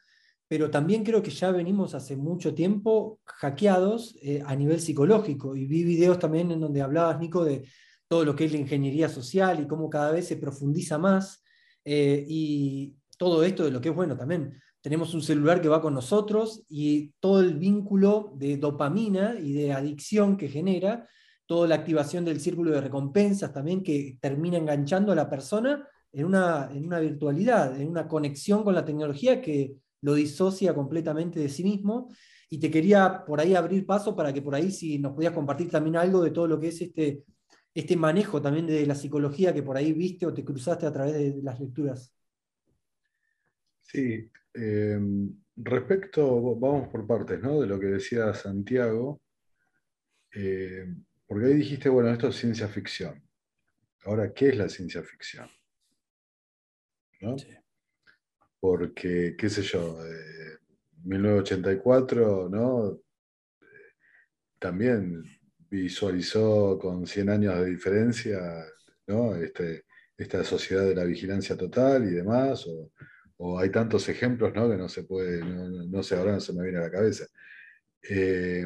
[SPEAKER 1] pero también creo que ya venimos hace mucho tiempo hackeados eh, a nivel psicológico. Y vi videos también en donde hablabas, Nico, de todo lo que es la ingeniería social y cómo cada vez se profundiza más. Eh, y todo esto de lo que es bueno también. Tenemos un celular que va con nosotros y todo el vínculo de dopamina y de adicción que genera toda la activación del círculo de recompensas también que termina enganchando a la persona en una, en una virtualidad, en una conexión con la tecnología que lo disocia completamente de sí mismo. Y te quería por ahí abrir paso para que por ahí si nos podías compartir también algo de todo lo que es este, este manejo también de la psicología que por ahí viste o te cruzaste a través de las lecturas.
[SPEAKER 3] Sí, eh, respecto, vamos por partes, ¿no? De lo que decía Santiago. Eh, porque ahí dijiste, bueno, esto es ciencia ficción. Ahora, ¿qué es la ciencia ficción? ¿No? Porque, qué sé yo, 1984, ¿no? También visualizó con 100 años de diferencia, ¿no? Este, esta sociedad de la vigilancia total y demás, o, hay tantos ejemplos, ¿no? Que no se puede, no, sé, ahora no se me viene a la cabeza. Eh,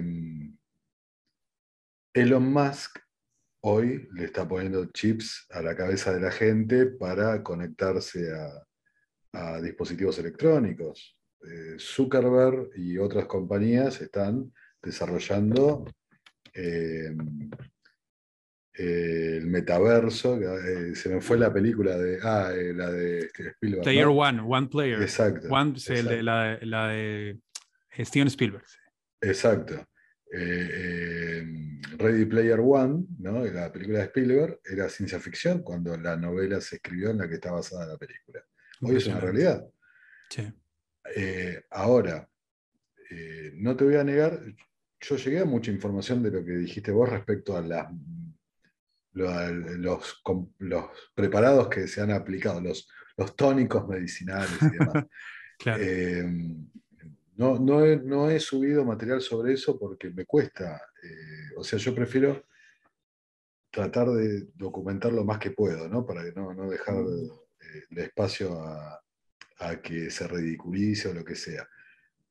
[SPEAKER 3] Elon Musk hoy le está poniendo chips a la cabeza de la gente para conectarse a, dispositivos electrónicos. Eh, Zuckerberg y otras compañías están desarrollando eh, el metaverso. Eh, se me fue la película de. Ah, la de este, Spielberg.
[SPEAKER 2] Player One, One Player.
[SPEAKER 3] Exacto.
[SPEAKER 2] la, la, de Steven Spielberg.
[SPEAKER 3] Exacto. Eh, eh, Ready Player One, ¿no? la película de Spielberg, era ciencia ficción cuando la novela se escribió en la que está basada la película. Hoy es una realidad. Eh, ahora, no te voy a negar, yo llegué a mucha información de lo que dijiste vos respecto a las, los, los, preparados que se han aplicado, los, los tónicos medicinales y demás. [LAUGHS] claro. No, no, he, subido material sobre eso porque me cuesta. Eh, o sea, yo prefiero tratar de documentar lo más que puedo, ¿no? Para que no, dejar eh, el espacio a, que se ridiculice o lo que sea.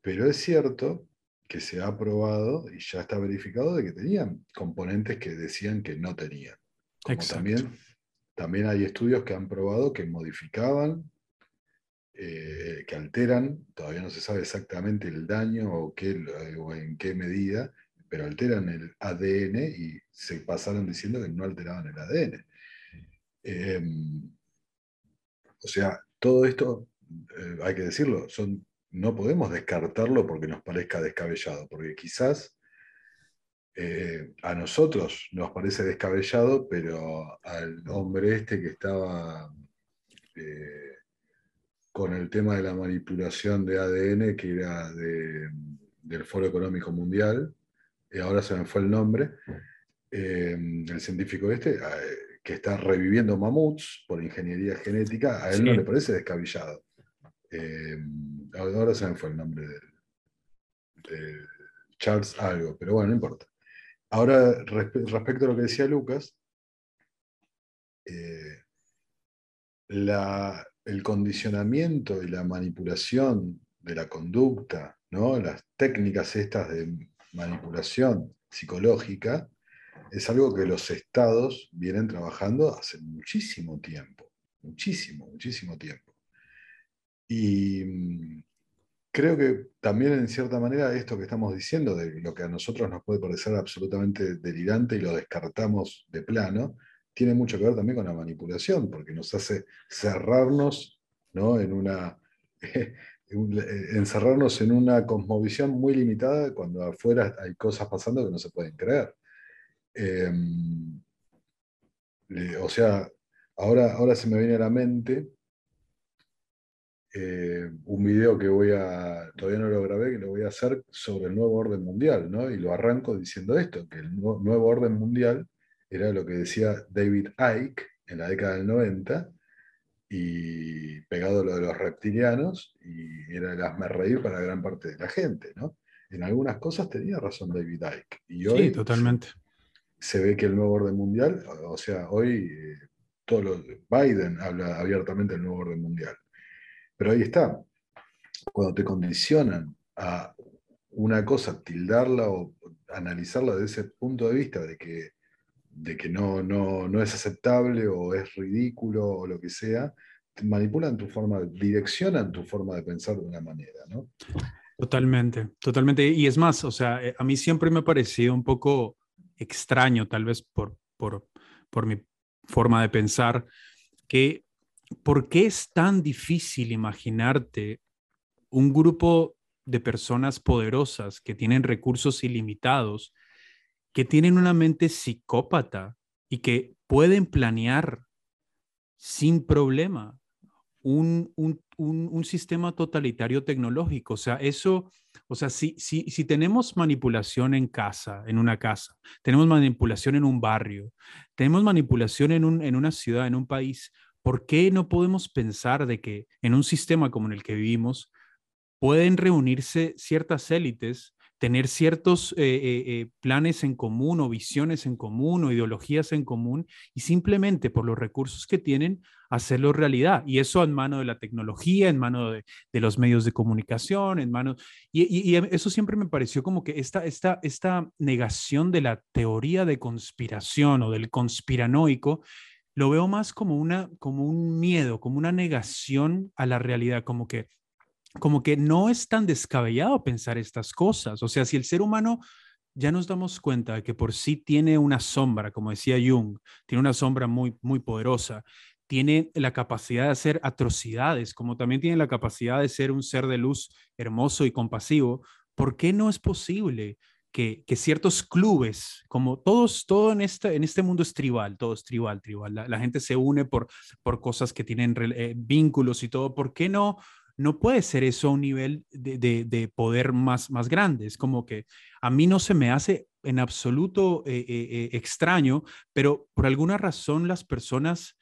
[SPEAKER 3] Pero es cierto que se ha probado y ya está verificado de que tenían componentes que decían que no tenían. Como también, también hay estudios que han probado que modificaban eh, que alteran, todavía no se sabe exactamente el daño o, qué, o en qué medida, pero alteran el ADN y se pasaron diciendo que no alteraban el ADN. Em, o sea, todo esto, eh, hay que decirlo, son, no podemos descartarlo porque nos parezca descabellado, porque quizás eh, a nosotros nos parece descabellado, pero al hombre este que estaba con el tema de la manipulación de ADN, que era del Foro Económico Mundial, y ahora se me fue el nombre, eh, el científico este, eh, que está reviviendo mamuts por ingeniería genética, a él no le parece descabellado. Eh, ahora se me fue el nombre de, Charles algo, pero bueno, no importa. Ahora, respecto a lo que decía Lucas, eh, el condicionamiento y la manipulación de la conducta, ¿no? las técnicas estas de manipulación psicológica, es algo que los estados vienen trabajando hace muchísimo tiempo, muchísimo, muchísimo tiempo. Y mm, creo que también en cierta manera esto que estamos diciendo, de lo que a nosotros nos puede parecer absolutamente delirante y lo descartamos de plano, tiene mucho que ver también con la manipulación, porque nos hace cerrarnos ¿no? en una, [LAUGHS] encerrarnos en una cosmovisión muy limitada cuando afuera hay cosas pasando que no se pueden creer. Em, o sea, ahora, ahora se me viene a la mente eh, un video que voy a, todavía no lo grabé, que lo voy a hacer sobre el nuevo orden mundial, ¿no? Y lo arranco diciendo esto, que el nuevo orden mundial era lo que decía David Icke en la década del 90, y pegado a lo de los reptilianos, y era el hazme reír para gran parte de la gente, ¿no? En algunas cosas tenía razón David Icke. Y hoy
[SPEAKER 2] sí, totalmente.
[SPEAKER 3] Se, ve que el nuevo orden mundial, o sea, hoy eh, todo Biden habla abiertamente del nuevo orden mundial. Pero ahí está. Cuando te condicionan a una cosa, tildarla o analizarla desde ese punto de vista de que, de que no, no, no es aceptable o es ridículo o lo que sea, manipulan tu forma, direccionan tu forma de pensar de una manera, ¿no?
[SPEAKER 2] Totalmente, totalmente. Y es más, o sea, eh, a mí siempre me ha parecido un poco extraño, tal vez por, por, por mi forma de pensar, que ¿por qué es tan difícil imaginarte un grupo de personas poderosas que tienen recursos ilimitados, que tienen una mente psicópata y que pueden planear sin problema un, sistema totalitario tecnológico? O sea, eso, o sea, si, si, tenemos manipulación en casa, en una casa, tenemos manipulación en un barrio, tenemos manipulación en, en una ciudad, en un país, ¿por qué no podemos pensar de que en un sistema como el que vivimos pueden reunirse ciertas élites, tener ciertos eh, eh, eh, planes en común o visiones en común o ideologías en común y simplemente por los recursos que tienen hacerlo realidad? Y eso en mano de la tecnología, en mano de, los medios de comunicación, en mano... Y, eso siempre me pareció como que esta, esta, esta negación de la teoría de conspiración o del conspiranoico lo veo más como, una, como un miedo, como una negación a la realidad, como que, como que no es tan descabellado pensar estas cosas. O sea, si el ser humano ya nos damos cuenta de que por sí tiene una sombra, como decía Jung, tiene una sombra muy, muy poderosa, tiene la capacidad de hacer atrocidades, como también tiene la capacidad de ser un ser de luz hermoso y compasivo, ¿por qué no es posible que, ciertos clubes, como todos, todo en este, en este mundo es tribal, todo es tribal, tribal. La, gente se une por, por cosas que tienen eh, vínculos y todo. ¿Por qué no? No puede ser eso a un nivel de, poder más, más grande. Es como que a mí no se me hace en absoluto eh, eh, extraño, pero por alguna razón las personas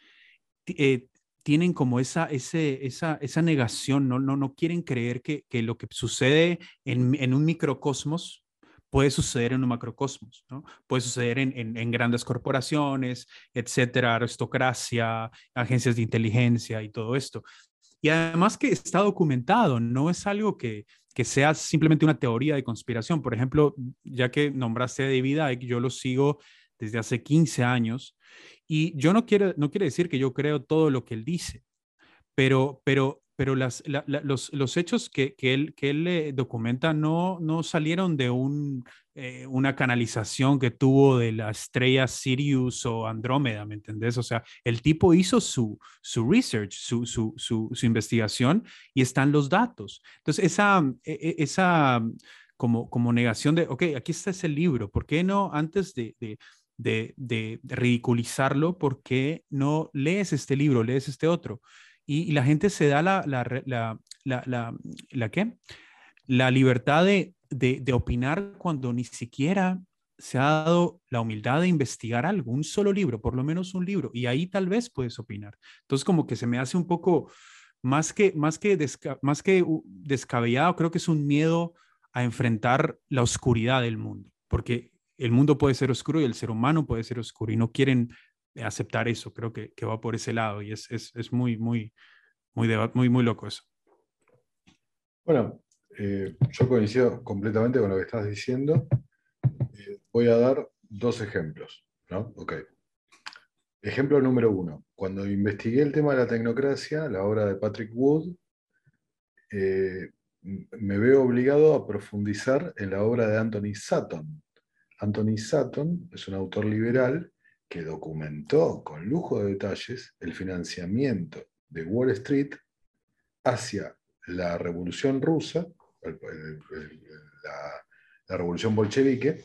[SPEAKER 2] tienen como esa, esa, esa negación, no, no, no quieren creer que, que lo que sucede en, en, un microcosmos puede suceder en un macrocosmos, ¿no? Puede suceder en, en, grandes corporaciones, etcétera, aristocracia, agencias de inteligencia y todo esto. Y además que está documentado, no es algo que, que sea simplemente una teoría de conspiración. Por ejemplo, ya que nombraste a David Icke, yo lo sigo desde hace 15 años y yo no quiero, no quiere decir que yo creo todo lo que él dice, pero, pero pero las, los, los, hechos que, que él, que él le documenta no, no salieron de un, eh, una canalización que tuvo de la estrella Sirius o Andrómeda, ¿me entendés? O sea, el tipo hizo su, su research, su, su, su, investigación y están los datos. Entonces, esa, e, e, esa como, como negación de, ok, aquí está ese libro, ¿por qué no antes de, de de, de, ridiculizarlo, ¿por qué no lees este libro, lees este otro? y, la gente se da la, la, la, la, la ¿qué? la libertad de, de, opinar cuando ni siquiera se ha dado la humildad de investigar algo, un solo libro, por lo menos un libro, y ahí tal vez puedes opinar. Entonces como que se me hace un poco más que, más que, más que descabellado, creo que es un miedo a enfrentar la oscuridad del mundo, porque el mundo puede ser oscuro y el ser humano puede ser oscuro y no quieren aceptar eso, creo que, que va por ese lado y es, es, es muy, muy, muy, muy, muy loco eso.
[SPEAKER 3] Bueno, eh, yo coincido completamente con lo que estás diciendo. Eh, voy a dar dos ejemplos. ¿no? Okay. Ejemplo número uno. Cuando investigué el tema de la tecnocracia, la obra de Patrick Wood, eh, me veo obligado a profundizar en la obra de Anthony Sutton. Anthony Sutton es un autor liberal que documentó con lujo de detalles el financiamiento de Wall Street hacia la revolución rusa, la, revolución bolchevique,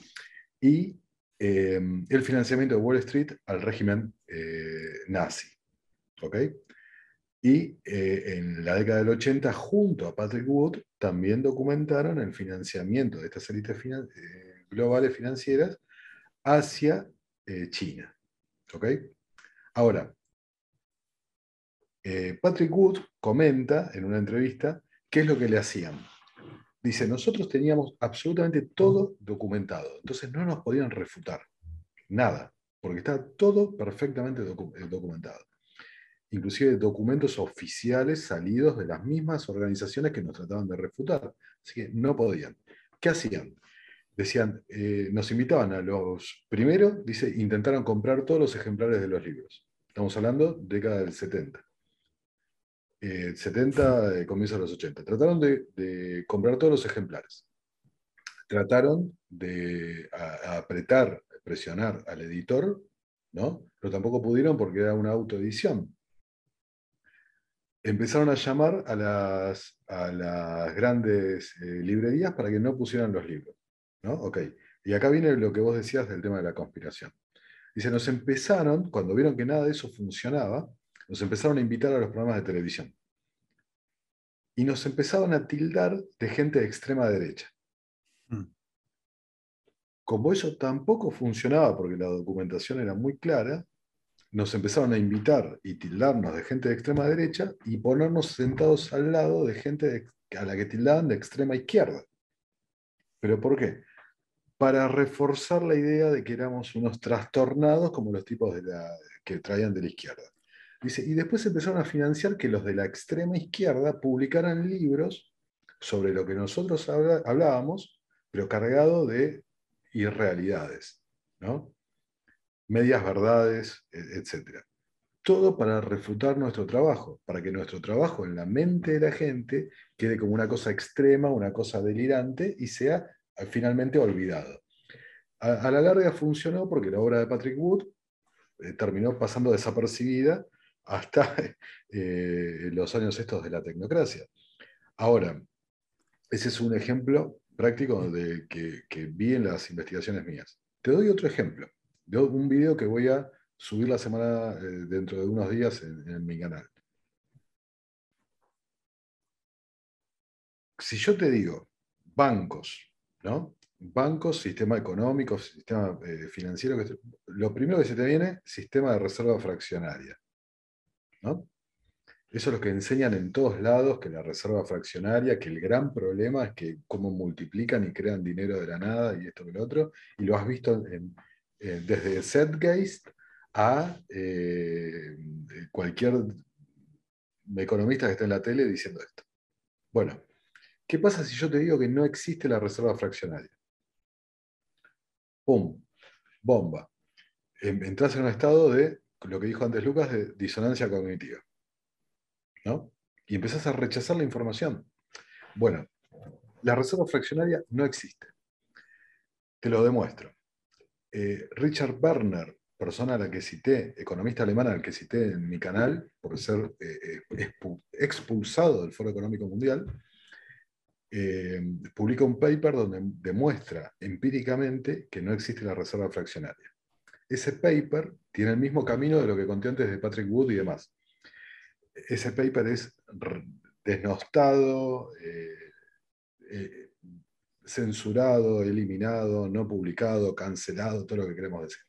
[SPEAKER 3] y em, el financiamiento de Wall Street al régimen eh, nazi. Y eh, en la década del 80, junto a Patrick Wood, también documentaron el financiamiento de estas élites eh, globales financieras hacia China. Ahora, eh, Patrick Wood comenta en una entrevista qué es lo que le hacían. Dice, nosotros teníamos absolutamente todo documentado, entonces no nos podían refutar nada, porque está todo perfectamente eh, documentado. Inclusive documentos oficiales salidos de las mismas organizaciones que nos trataban de refutar. Así que no podían. ¿Qué hacían? Decían, eh, nos invitaban a los, primero, dice, intentaron comprar todos los ejemplares de los libros. Estamos hablando década del 70 70, eh, comienzo de los 80. Trataron de, comprar todos los ejemplares. Trataron de apretar, presionar al editor, ¿no? pero tampoco pudieron porque era una autoedición. Empezaron a llamar a las, a las grandes eh, librerías para que no pusieran los libros. ¿no? Okay. Y acá viene lo que vos decías del tema de la conspiración. Dice, nos empezaron, cuando vieron que nada de eso funcionaba, nos empezaron a invitar a los programas de televisión. Y nos empezaban a tildar de gente de extrema derecha. Mm. Como eso tampoco funcionaba porque la documentación era muy clara, nos empezaron a invitar y tildarnos de gente de extrema derecha y ponernos sentados al lado de gente a la que tildaban de extrema izquierda. ¿Pero por qué? Para reforzar la idea de que éramos unos trastornados como los tipos de la, que traían de la izquierda. Dice, y después empezaron a financiar que los de la extrema izquierda publicaran libros sobre lo que nosotros hablábamos, pero cargado de irrealidades, ¿no? medias verdades, e-, etc. Todo para refutar nuestro trabajo, para que nuestro trabajo en la mente de la gente quede como una cosa extrema, una cosa delirante y sea eh, finalmente olvidado. A, la larga funcionó porque la obra de Patrick Wood eh, terminó pasando desapercibida hasta [LAUGHS] eh, los años estos de la tecnocracia. Ahora, ese es un ejemplo práctico de, que, vi en las investigaciones mías. Te doy otro ejemplo, de un video que voy a subir la semana eh, dentro de unos días en, en, mi canal. Si yo te digo bancos, ¿no? Bancos, sistema económico, sistema eh, financiero, lo primero que se te viene, sistema de reserva fraccionaria. Eso es lo que enseñan en todos lados, que la reserva fraccionaria, que el gran problema es que cómo multiplican y crean dinero de la nada y esto que lo otro, y lo has visto desde Setgeist a eh, cualquier economista que esté en la tele diciendo esto. Bueno, ¿qué pasa si yo te digo que no existe la reserva fraccionaria? ¡Pum! Bomba. Entras en un estado de lo que dijo antes Lucas de disonancia cognitiva. ¿no? Y empezás a rechazar la información. Bueno, la reserva fraccionaria no existe. Te lo demuestro. Eh, Richard Werner, persona a la que cité, economista alemana al que cité en mi canal por ser eh, eh, expulsado del Foro Económico Mundial, publica un paper donde demuestra empíricamente que no existe la reserva fraccionaria ese paper tiene el mismo camino de lo que conté antes de Patrick Wood y demás. Ese paper es desnostado, eh, eh, censurado, eliminado, no publicado, cancelado, todo lo que queremos decir.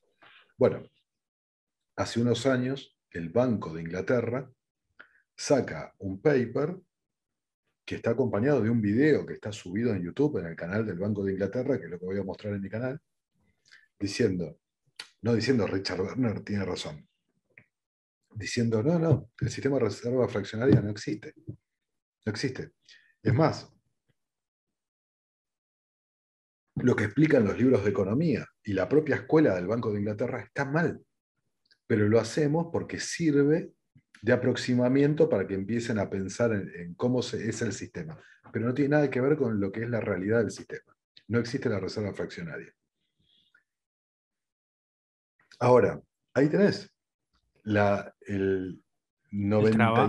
[SPEAKER 3] Bueno, hace unos años el Banco de Inglaterra saca un paper que está acompañado de un video que está subido en YouTube en el canal del Banco de Inglaterra, que es lo que voy a mostrar en mi canal, diciendo, no diciendo Richard Werner tiene razón, diciendo, no, no, el sistema de reserva fraccionaria no existe. No existe. Es más, lo que explican los libros de economía y la propia escuela del Banco de Inglaterra está mal, pero lo hacemos porque sirve de aproximamiento para que empiecen a pensar en, cómo es el sistema. Pero no tiene nada que ver con lo que es la realidad del sistema. No existe la reserva fraccionaria. Ahora, ahí tenés. La, el 90...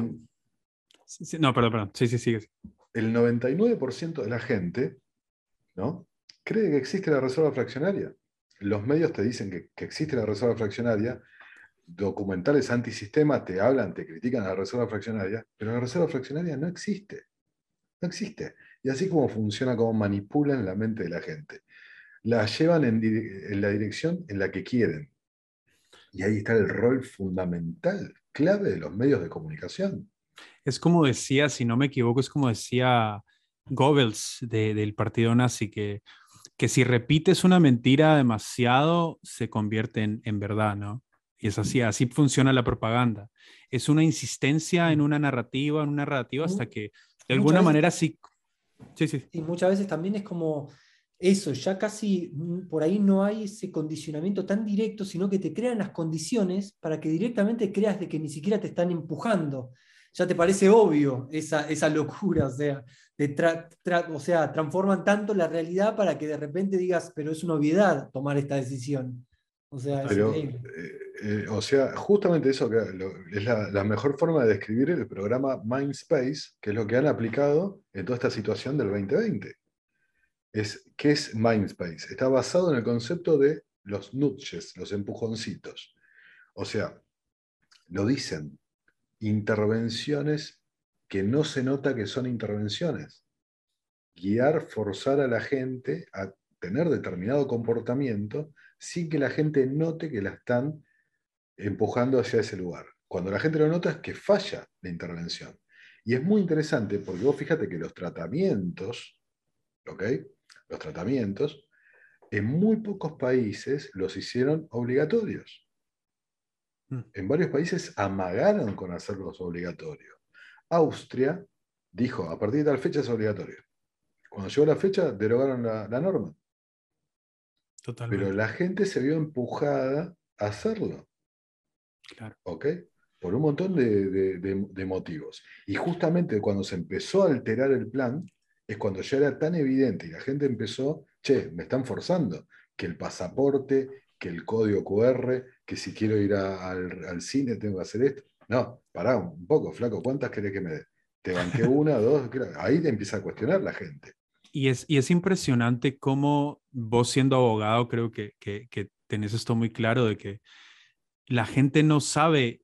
[SPEAKER 2] no, perdón, perdón. Sí, sí, sigue.
[SPEAKER 3] El 99% de la gente ¿no? cree que existe la reserva fraccionaria. Los medios te dicen que, que existe la reserva fraccionaria documentales antisistema te hablan, te critican a la reserva fraccionaria, pero la reserva fraccionaria no existe. No existe. Y así como funciona, como manipulan la mente de la gente. La llevan en, la dirección en la que quieren. Y ahí está el rol fundamental, clave de los medios de comunicación.
[SPEAKER 2] Es como decía, si no me equivoco, es como decía Goebbels del partido nazi, que, que si repites una mentira demasiado, se convierte en, en verdad, ¿no? Y es así, así funciona la propaganda. Es una insistencia en una narrativa, en una narrativa, hasta que de alguna manera sí.
[SPEAKER 1] Sí, sí. Y muchas veces también es como eso, ya casi por ahí no hay ese condicionamiento tan directo, sino que te crean las condiciones para que directamente creas de que ni siquiera te están empujando. Ya te parece obvio esa, esa locura, o sea, o sea, transforman tanto la realidad para que de repente digas, pero es una obviedad tomar esta decisión. O sea,
[SPEAKER 3] eh, eh, o sea, justamente eso que es la, mejor forma de describir el programa Mindspace, que es lo que han aplicado en toda esta situación del 2020. Es, ¿Qué es Mindspace? Está basado en el concepto de los nudges, los empujoncitos. O sea, lo dicen, intervenciones que no se nota que son intervenciones. Guiar, forzar a la gente a tener determinado comportamiento sin que la gente note que la están empujando hacia ese lugar. Cuando la gente lo nota es que falla la intervención. Y es muy interesante porque vos fíjate que los tratamientos, ¿ok? Los tratamientos, en muy pocos países los hicieron obligatorios. Mm. En varios países amagaron con hacerlos obligatorios. Austria dijo, a partir de tal fecha es obligatorio. Cuando llegó la fecha, derogaron la norma. Pero la gente se vio empujada a hacerlo. Claro. ¿Ok? Por un montón de, motivos. Y justamente cuando se empezó a alterar el plan, es cuando ya era tan evidente y la gente empezó, che, me están forzando, que el pasaporte, que el código QR, que si quiero ir al, cine tengo que hacer esto. No, pará un poco, flaco, ¿cuántas querés que me dé? Te banqué [LAUGHS] una, dos, ahí te empieza a cuestionar la gente.
[SPEAKER 2] Y es, y es impresionante cómo vos siendo abogado creo que, que, que tenés esto muy claro de que la gente no sabe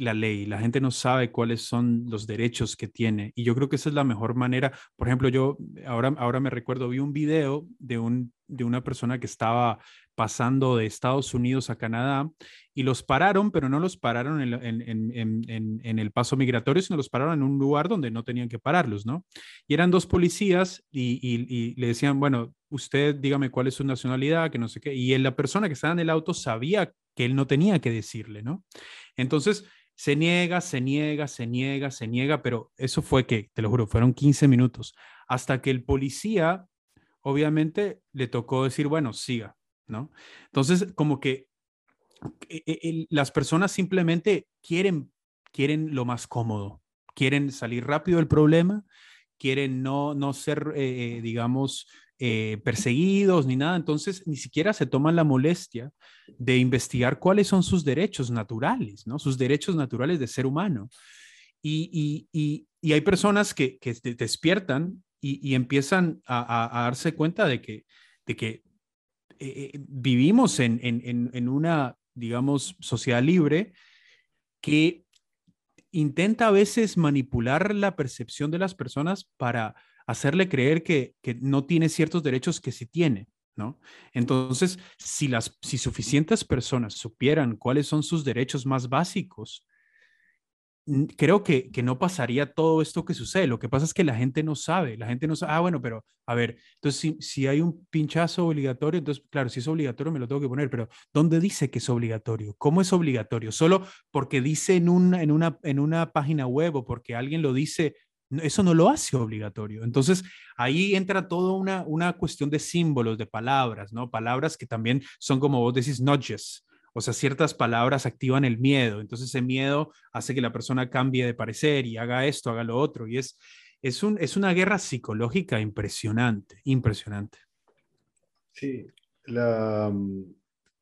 [SPEAKER 2] la ley, la gente no sabe cuáles son los derechos que tiene. Y yo creo que esa es la mejor manera. Por ejemplo, yo ahora, ahora me recuerdo, vi un video de, un, de una persona que estaba pasando de Estados Unidos a Canadá y los pararon, pero no los pararon en, el paso migratorio, sino los pararon en un lugar donde no tenían que pararlos, ¿no? Y eran dos policías y, le decían, bueno, usted dígame cuál es su nacionalidad, que no sé qué, y la persona que estaba en el auto sabía que él no tenía que decirle, ¿no? Entonces, se niega, se niega, se niega, se niega, pero eso fue que, te lo juro, fueron 15 minutos, hasta que el policía, obviamente, le tocó decir, bueno, siga, ¿no? Entonces, como que e, e, las personas simplemente quieren, quieren lo más cómodo, quieren salir rápido del problema, quieren no, no ser, eh, eh, digamos, eh, perseguidos ni nada, entonces ni siquiera se toman la molestia de investigar cuáles son sus derechos naturales, ¿no? Sus derechos naturales de ser humano. Y, hay personas que, que despiertan y, empiezan a, a, darse cuenta de que, de que eh, eh, vivimos en, en, en, una, digamos, sociedad libre que intenta a veces manipular la percepción de las personas para hacerle creer que, que no tiene ciertos derechos que sí tiene. ¿No? Entonces, si, las, si suficientes personas supieran cuáles son sus derechos más básicos, creo que, que no pasaría todo esto que sucede. Lo que pasa es que la gente no sabe, la gente no sabe, ah, bueno, pero a ver, entonces si, si hay un pinchazo obligatorio, entonces, claro, si es obligatorio me lo tengo que poner, pero ¿dónde dice que es obligatorio? ¿Cómo es obligatorio? ¿Solo porque dice en una, en una, en una página web o porque alguien lo dice? Eso no lo hace obligatorio. Entonces, ahí entra toda una, una cuestión de símbolos, de palabras, ¿no? Palabras que también son como vos decís, nudges. O sea, ciertas palabras activan el miedo, entonces ese miedo hace que la persona cambie de parecer y haga esto, haga lo otro, y es, es, un, es una guerra psicológica impresionante, impresionante.
[SPEAKER 3] Sí, la,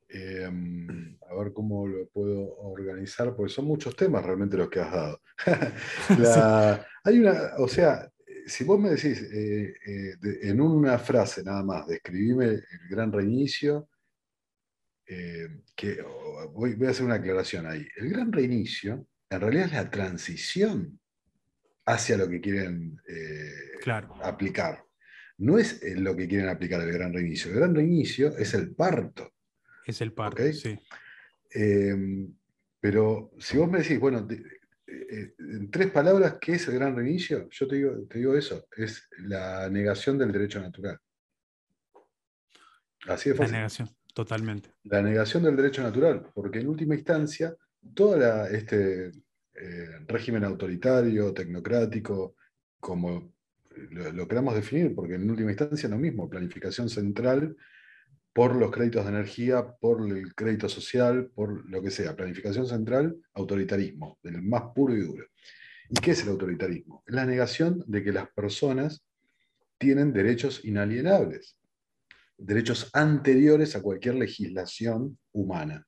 [SPEAKER 3] em, a ver cómo lo puedo organizar, porque son muchos temas realmente los que has dado. [LAUGHS] Hay una, o sea, si vos me decís eh, eh, en una frase nada más, describime el gran reinicio, eh, que voy, a hacer una aclaración ahí. El gran reinicio en realidad es la transición hacia lo que quieren eh, aplicar. No es lo que quieren aplicar el gran reinicio. El gran reinicio es el parto.
[SPEAKER 2] Es el parto, sí.
[SPEAKER 3] Em, pero si vos me decís, bueno, eh, en tres palabras, ¿qué es el gran reinicio? Yo te digo, te digo eso, es la negación del derecho natural.
[SPEAKER 2] Así de fácil. La negación. Totalmente.
[SPEAKER 3] La negación del derecho natural, porque en última instancia, todo este eh, régimen autoritario, tecnocrático, como lo, queramos definir, porque en última instancia es lo mismo, planificación central por los créditos de energía, por el crédito social, por lo que sea, planificación central, autoritarismo, del más puro y duro. ¿Y qué es el autoritarismo? Es la negación de que las personas tienen derechos inalienables derechos anteriores a cualquier legislación humana.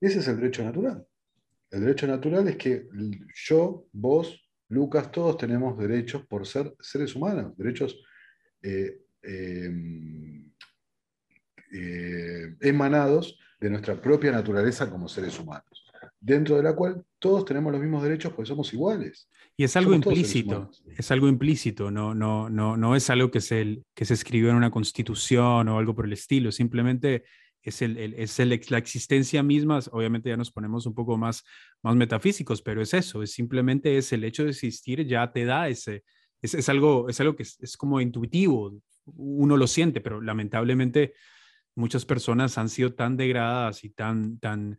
[SPEAKER 3] Ese es el derecho natural. El derecho natural es que yo, vos, Lucas, todos tenemos derechos por ser seres humanos, derechos eh, em, eh, emanados de nuestra propia naturaleza como seres humanos, dentro de la cual todos tenemos los mismos derechos porque somos iguales.
[SPEAKER 2] Y es algo implícito, es algo implícito, no, no, no, no es algo que se, que se escribió en una constitución o algo por el estilo, simplemente es, el, es el, la existencia misma, obviamente ya nos ponemos un poco más, más metafísicos, pero es eso, es simplemente es el hecho de existir ya te da ese, es, es algo, es algo que es, como intuitivo, uno lo siente, pero lamentablemente muchas personas han sido tan degradadas y tan, tan,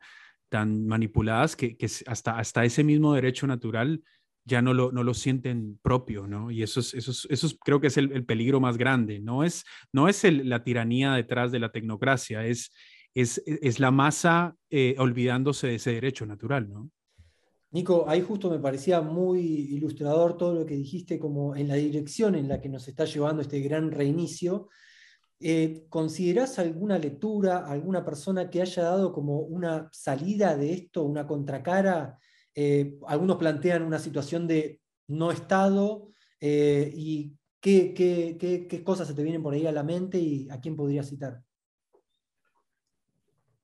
[SPEAKER 2] tan manipuladas que, que hasta, hasta ese mismo derecho natural ya no lo, no lo sienten propio, ¿no? Y eso, es, eso, eso creo que es el, peligro más grande, no es, no es la tiranía detrás de la tecnocracia, es, es, es la masa eh, olvidándose de ese derecho natural, ¿no?
[SPEAKER 1] Nico, ahí justo me parecía muy ilustrador todo lo que dijiste como en la dirección en la que nos está llevando este gran reinicio. Eh, ¿Considerás alguna lectura, alguna persona que haya dado como una salida de esto, una contracara eh, algunos plantean una situación de no Estado eh, y qué, cosas se te vienen por ahí a la mente y a quién podrías citar.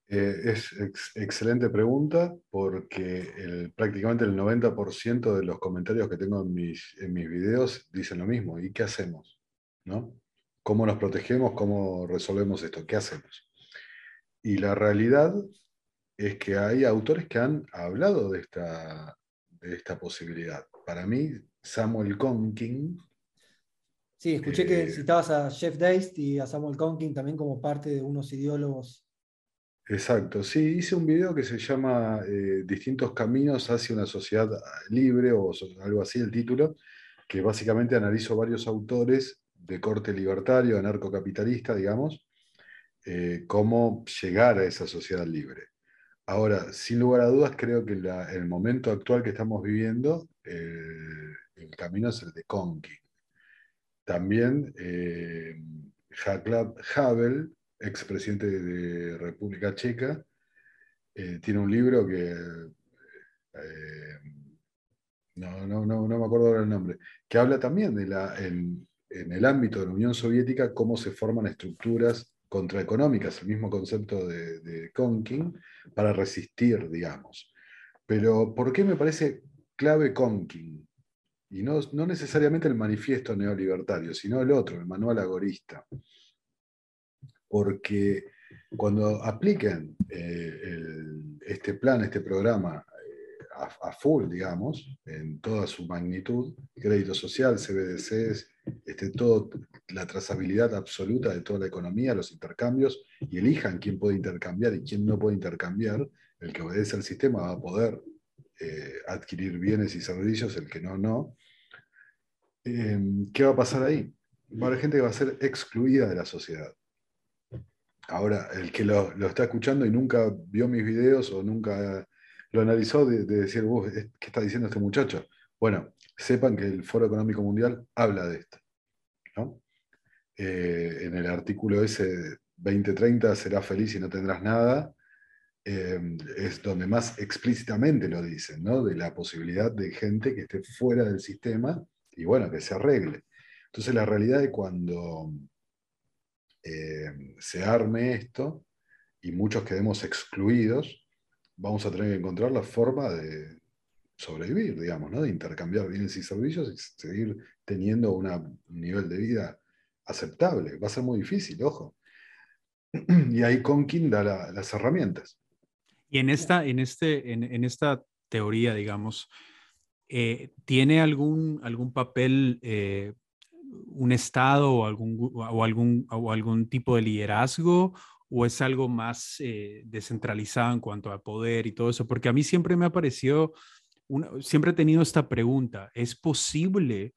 [SPEAKER 3] Eh, es excelente pregunta porque prácticamente el 90% de los comentarios que tengo en mis, en mis videos dicen lo mismo. ¿Y qué hacemos? ¿No? ¿Cómo nos protegemos? ¿Cómo resolvemos esto? ¿Qué hacemos? Y la realidad es que hay autores que han hablado de esta, de esta posibilidad. Para mí, Samuel Conking.
[SPEAKER 1] Sí, escuché que eh, citabas a Jeff Deist y a Samuel Conking también como parte de unos ideólogos.
[SPEAKER 3] Exacto, sí, hice un video que se llama eh, Distintos Caminos hacia una sociedad libre o algo así el título, que básicamente analizo varios autores de corte libertario, anarcocapitalista, digamos, eh, cómo llegar a esa sociedad libre. Ahora, sin lugar a dudas, creo que en el momento actual que estamos viviendo, el camino es el de Conking. También eh, Havel, expresidente de República Checa, eh, tiene un libro que eh, no, no, no, no, me acuerdo ahora el nombre, que habla también de la, en el ámbito de la Unión Soviética cómo se forman estructuras contraeconómicas, el mismo concepto de, de Conking, para resistir, digamos. Pero ¿por qué me parece clave Conking? Y no, no necesariamente el manifiesto neolibertario, sino el otro, el manual agorista. Porque cuando apliquen eh, este plan, este programa eh, a, full, digamos, en toda su magnitud, crédito social, CBDCs, este, todo, la trazabilidad absoluta de toda la economía, los intercambios, y elijan quién puede intercambiar y quién no puede intercambiar, el que obedece al sistema va a poder eh, adquirir bienes y servicios, el que no, no. Em, ¿Qué va a pasar ahí? Va a haber gente que va a ser excluida de la sociedad. Ahora, el que lo, está escuchando y nunca vio mis videos o nunca lo analizó, de, decir, ¿qué está diciendo este muchacho? Bueno, sepan que el Foro Económico Mundial habla de esto. Eh, en el artículo ese 2030 serás feliz y no tendrás nada, eh, es donde más explícitamente lo dicen, ¿no? de la posibilidad de gente que esté fuera del sistema y bueno, que se arregle. Entonces la realidad es cuando eh, se arme esto y muchos quedemos excluidos, vamos a tener que encontrar la forma de sobrevivir, digamos, ¿no? de intercambiar bienes y servicios y seguir teniendo un nivel de vida aceptable. Va a ser muy difícil, ojo. [CLEARS THROAT] Y ahí Conkin da las herramientas.
[SPEAKER 2] Y en esta, en este, en, esta teoría, digamos, eh, ¿tiene algún, algún papel eh, un Estado o algún, o, algún, o algún tipo de liderazgo? ¿O es algo más eh, descentralizado en cuanto a poder y todo eso? Porque a mí siempre me ha parecido, siempre he tenido esta pregunta, ¿es posible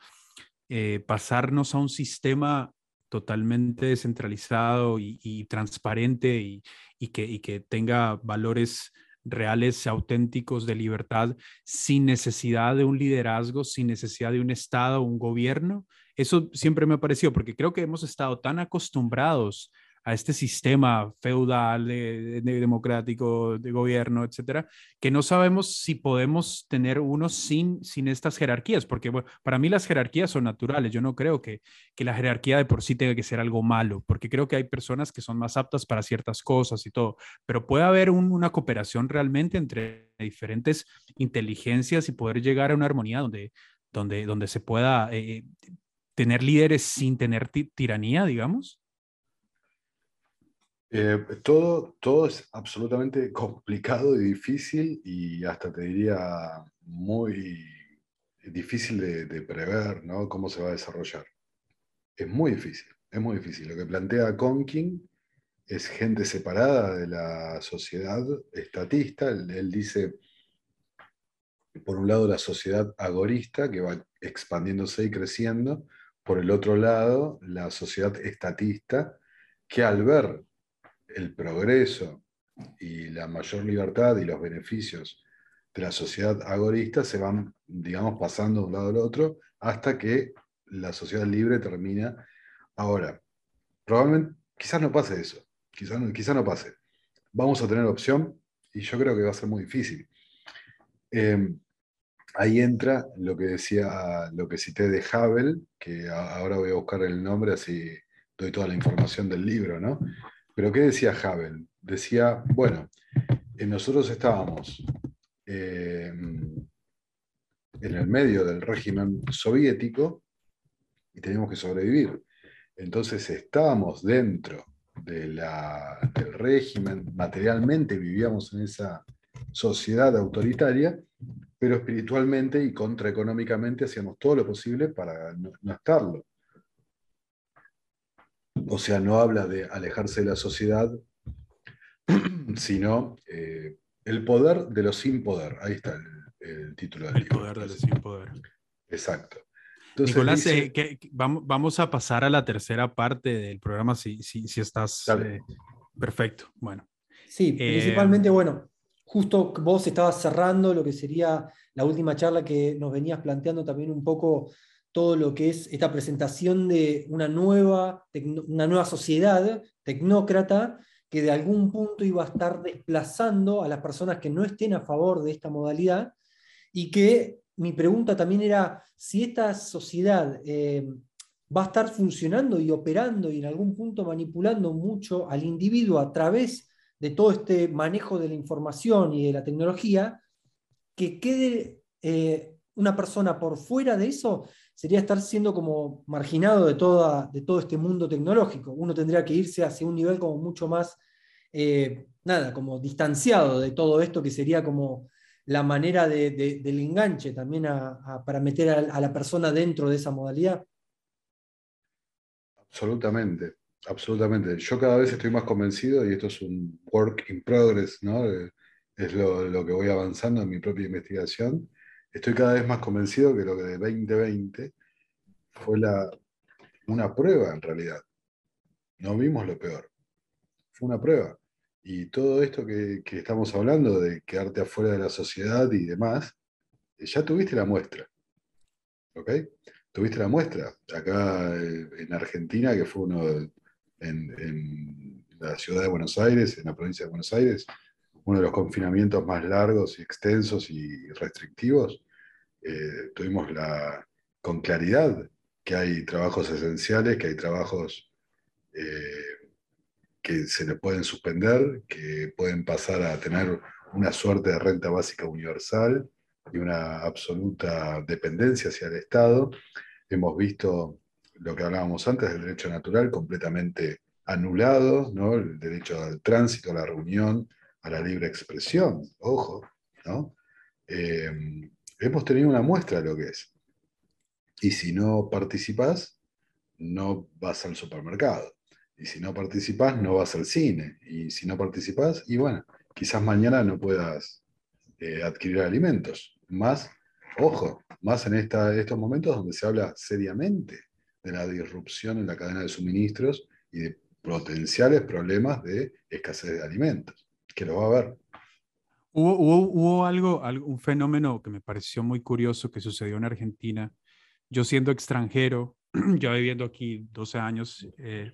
[SPEAKER 2] pasarnos a un sistema totalmente descentralizado y, transparente y, que, que tenga valores reales, auténticos de libertad, sin necesidad de un liderazgo, sin necesidad de un Estado, un gobierno. Eso siempre me ha parecido, porque creo que hemos estado tan acostumbrados a este sistema feudal, democrático, de gobierno, etcétera, que no sabemos si podemos tener uno sin, sin estas jerarquías, porque para mí las jerarquías son naturales. Yo no creo que, que la jerarquía de por sí tenga que ser algo malo, porque creo que hay personas que son más aptas para ciertas cosas y todo, pero puede haber una cooperación realmente entre diferentes inteligencias y poder llegar a una armonía donde, donde, donde se pueda eh, tener líderes sin tener tiranía, digamos.
[SPEAKER 3] Eh, todo, todo es absolutamente [LAUGHS] complicado y difícil y hasta te diría muy difícil de, prever ¿no? cómo se va a desarrollar. Es muy difícil, es muy difícil. Lo que plantea Conkin es gente separada de la sociedad estatista. Él, dice, por un lado, la sociedad agorista, que va expandiéndose y creciendo. Por el otro lado, la sociedad estatista, que al ver el progreso y la mayor libertad y los beneficios de la sociedad agorista se van, digamos, pasando de un lado al otro hasta que la sociedad libre termina. Ahora, probablemente, quizás no pase eso, quizás quizás no pase. Vamos a tener opción y yo creo que va a ser muy difícil. Em, ahí entra lo que decía, lo que cité de Havel, que ahora voy a buscar el nombre, así doy toda la información del libro, ¿no? Pero ¿qué decía Havel? Decía, bueno, eh, nosotros estábamos eh, en el medio del régimen soviético y teníamos que sobrevivir. Entonces estábamos dentro del régimen, materialmente vivíamos en esa sociedad autoritaria, pero espiritualmente y contraeconómicamente hacíamos todo lo posible para no estarlo. O sea, no habla de alejarse de la sociedad, [CLEARS THROAT] sino eh, el poder de los sin poder. Ahí está el, título del
[SPEAKER 2] el libro. El poder de los sin poder.
[SPEAKER 3] Exacto.
[SPEAKER 2] Nicolás, eh, vamos, a pasar a la tercera parte del programa si, si, si estás eh, perfecto. Bueno.
[SPEAKER 1] Sí, principalmente, bueno, justo vos estabas cerrando lo que sería la última charla que nos venías planteando también un poco todo lo que es esta presentación de una nueva, una nueva sociedad tecnócrata que de algún punto iba a estar desplazando a las personas que no estén a favor de esta modalidad. Y que mi pregunta también era si esta sociedad eh, va a estar funcionando y operando y en algún punto manipulando mucho al individuo a través de todo este manejo de la información y de la tecnología, que quede eh, una persona por fuera de eso sería estar siendo como marginado de, toda, de todo este mundo tecnológico. Uno tendría que irse hacia un nivel como mucho más, eh, nada, como distanciado de todo esto, que sería como la manera del enganche también para meter a, la persona dentro de esa modalidad?
[SPEAKER 3] Absolutamente, absolutamente. Yo cada vez estoy más convencido, y esto es un work in progress, ¿no? es lo, que voy avanzando en mi propia investigación, estoy cada vez más convencido que lo que de 2020 fue una prueba en realidad. No vimos lo peor. Fue una prueba. Y todo esto que, estamos hablando de quedarte afuera de la sociedad y demás, ya tuviste la muestra. ¿Ok? Tuviste la muestra. Acá eh, en Argentina, que fue uno en la ciudad de Buenos Aires, en la provincia de Buenos Aires, uno de los confinamientos más largos y extensos y restrictivos, eh, tuvimos la, con claridad que hay trabajos esenciales, que hay trabajos eh, que se le pueden suspender, que pueden pasar a tener una suerte de renta básica universal y una absoluta dependencia hacia el Estado. Hemos visto lo que hablábamos antes del derecho natural completamente anulado, ¿no? el derecho al tránsito, a la reunión, a la libre expresión, ojo, ¿no? Eh, hemos tenido una muestra de lo que es. Y si no participás, no vas al supermercado. Y si no participás, no vas al cine. Y si no participás, y bueno, quizás mañana no puedas eh, adquirir alimentos. Más, ojo, más en estos momentos donde se habla seriamente de la disrupción en la cadena de suministros y de potenciales problemas de escasez de alimentos que lo va a ver.
[SPEAKER 2] Hubo, hubo, algo, un fenómeno que me pareció muy curioso que sucedió en Argentina. Yo siendo extranjero, [CLEARS THROAT] ya viviendo aquí 12 años, eh,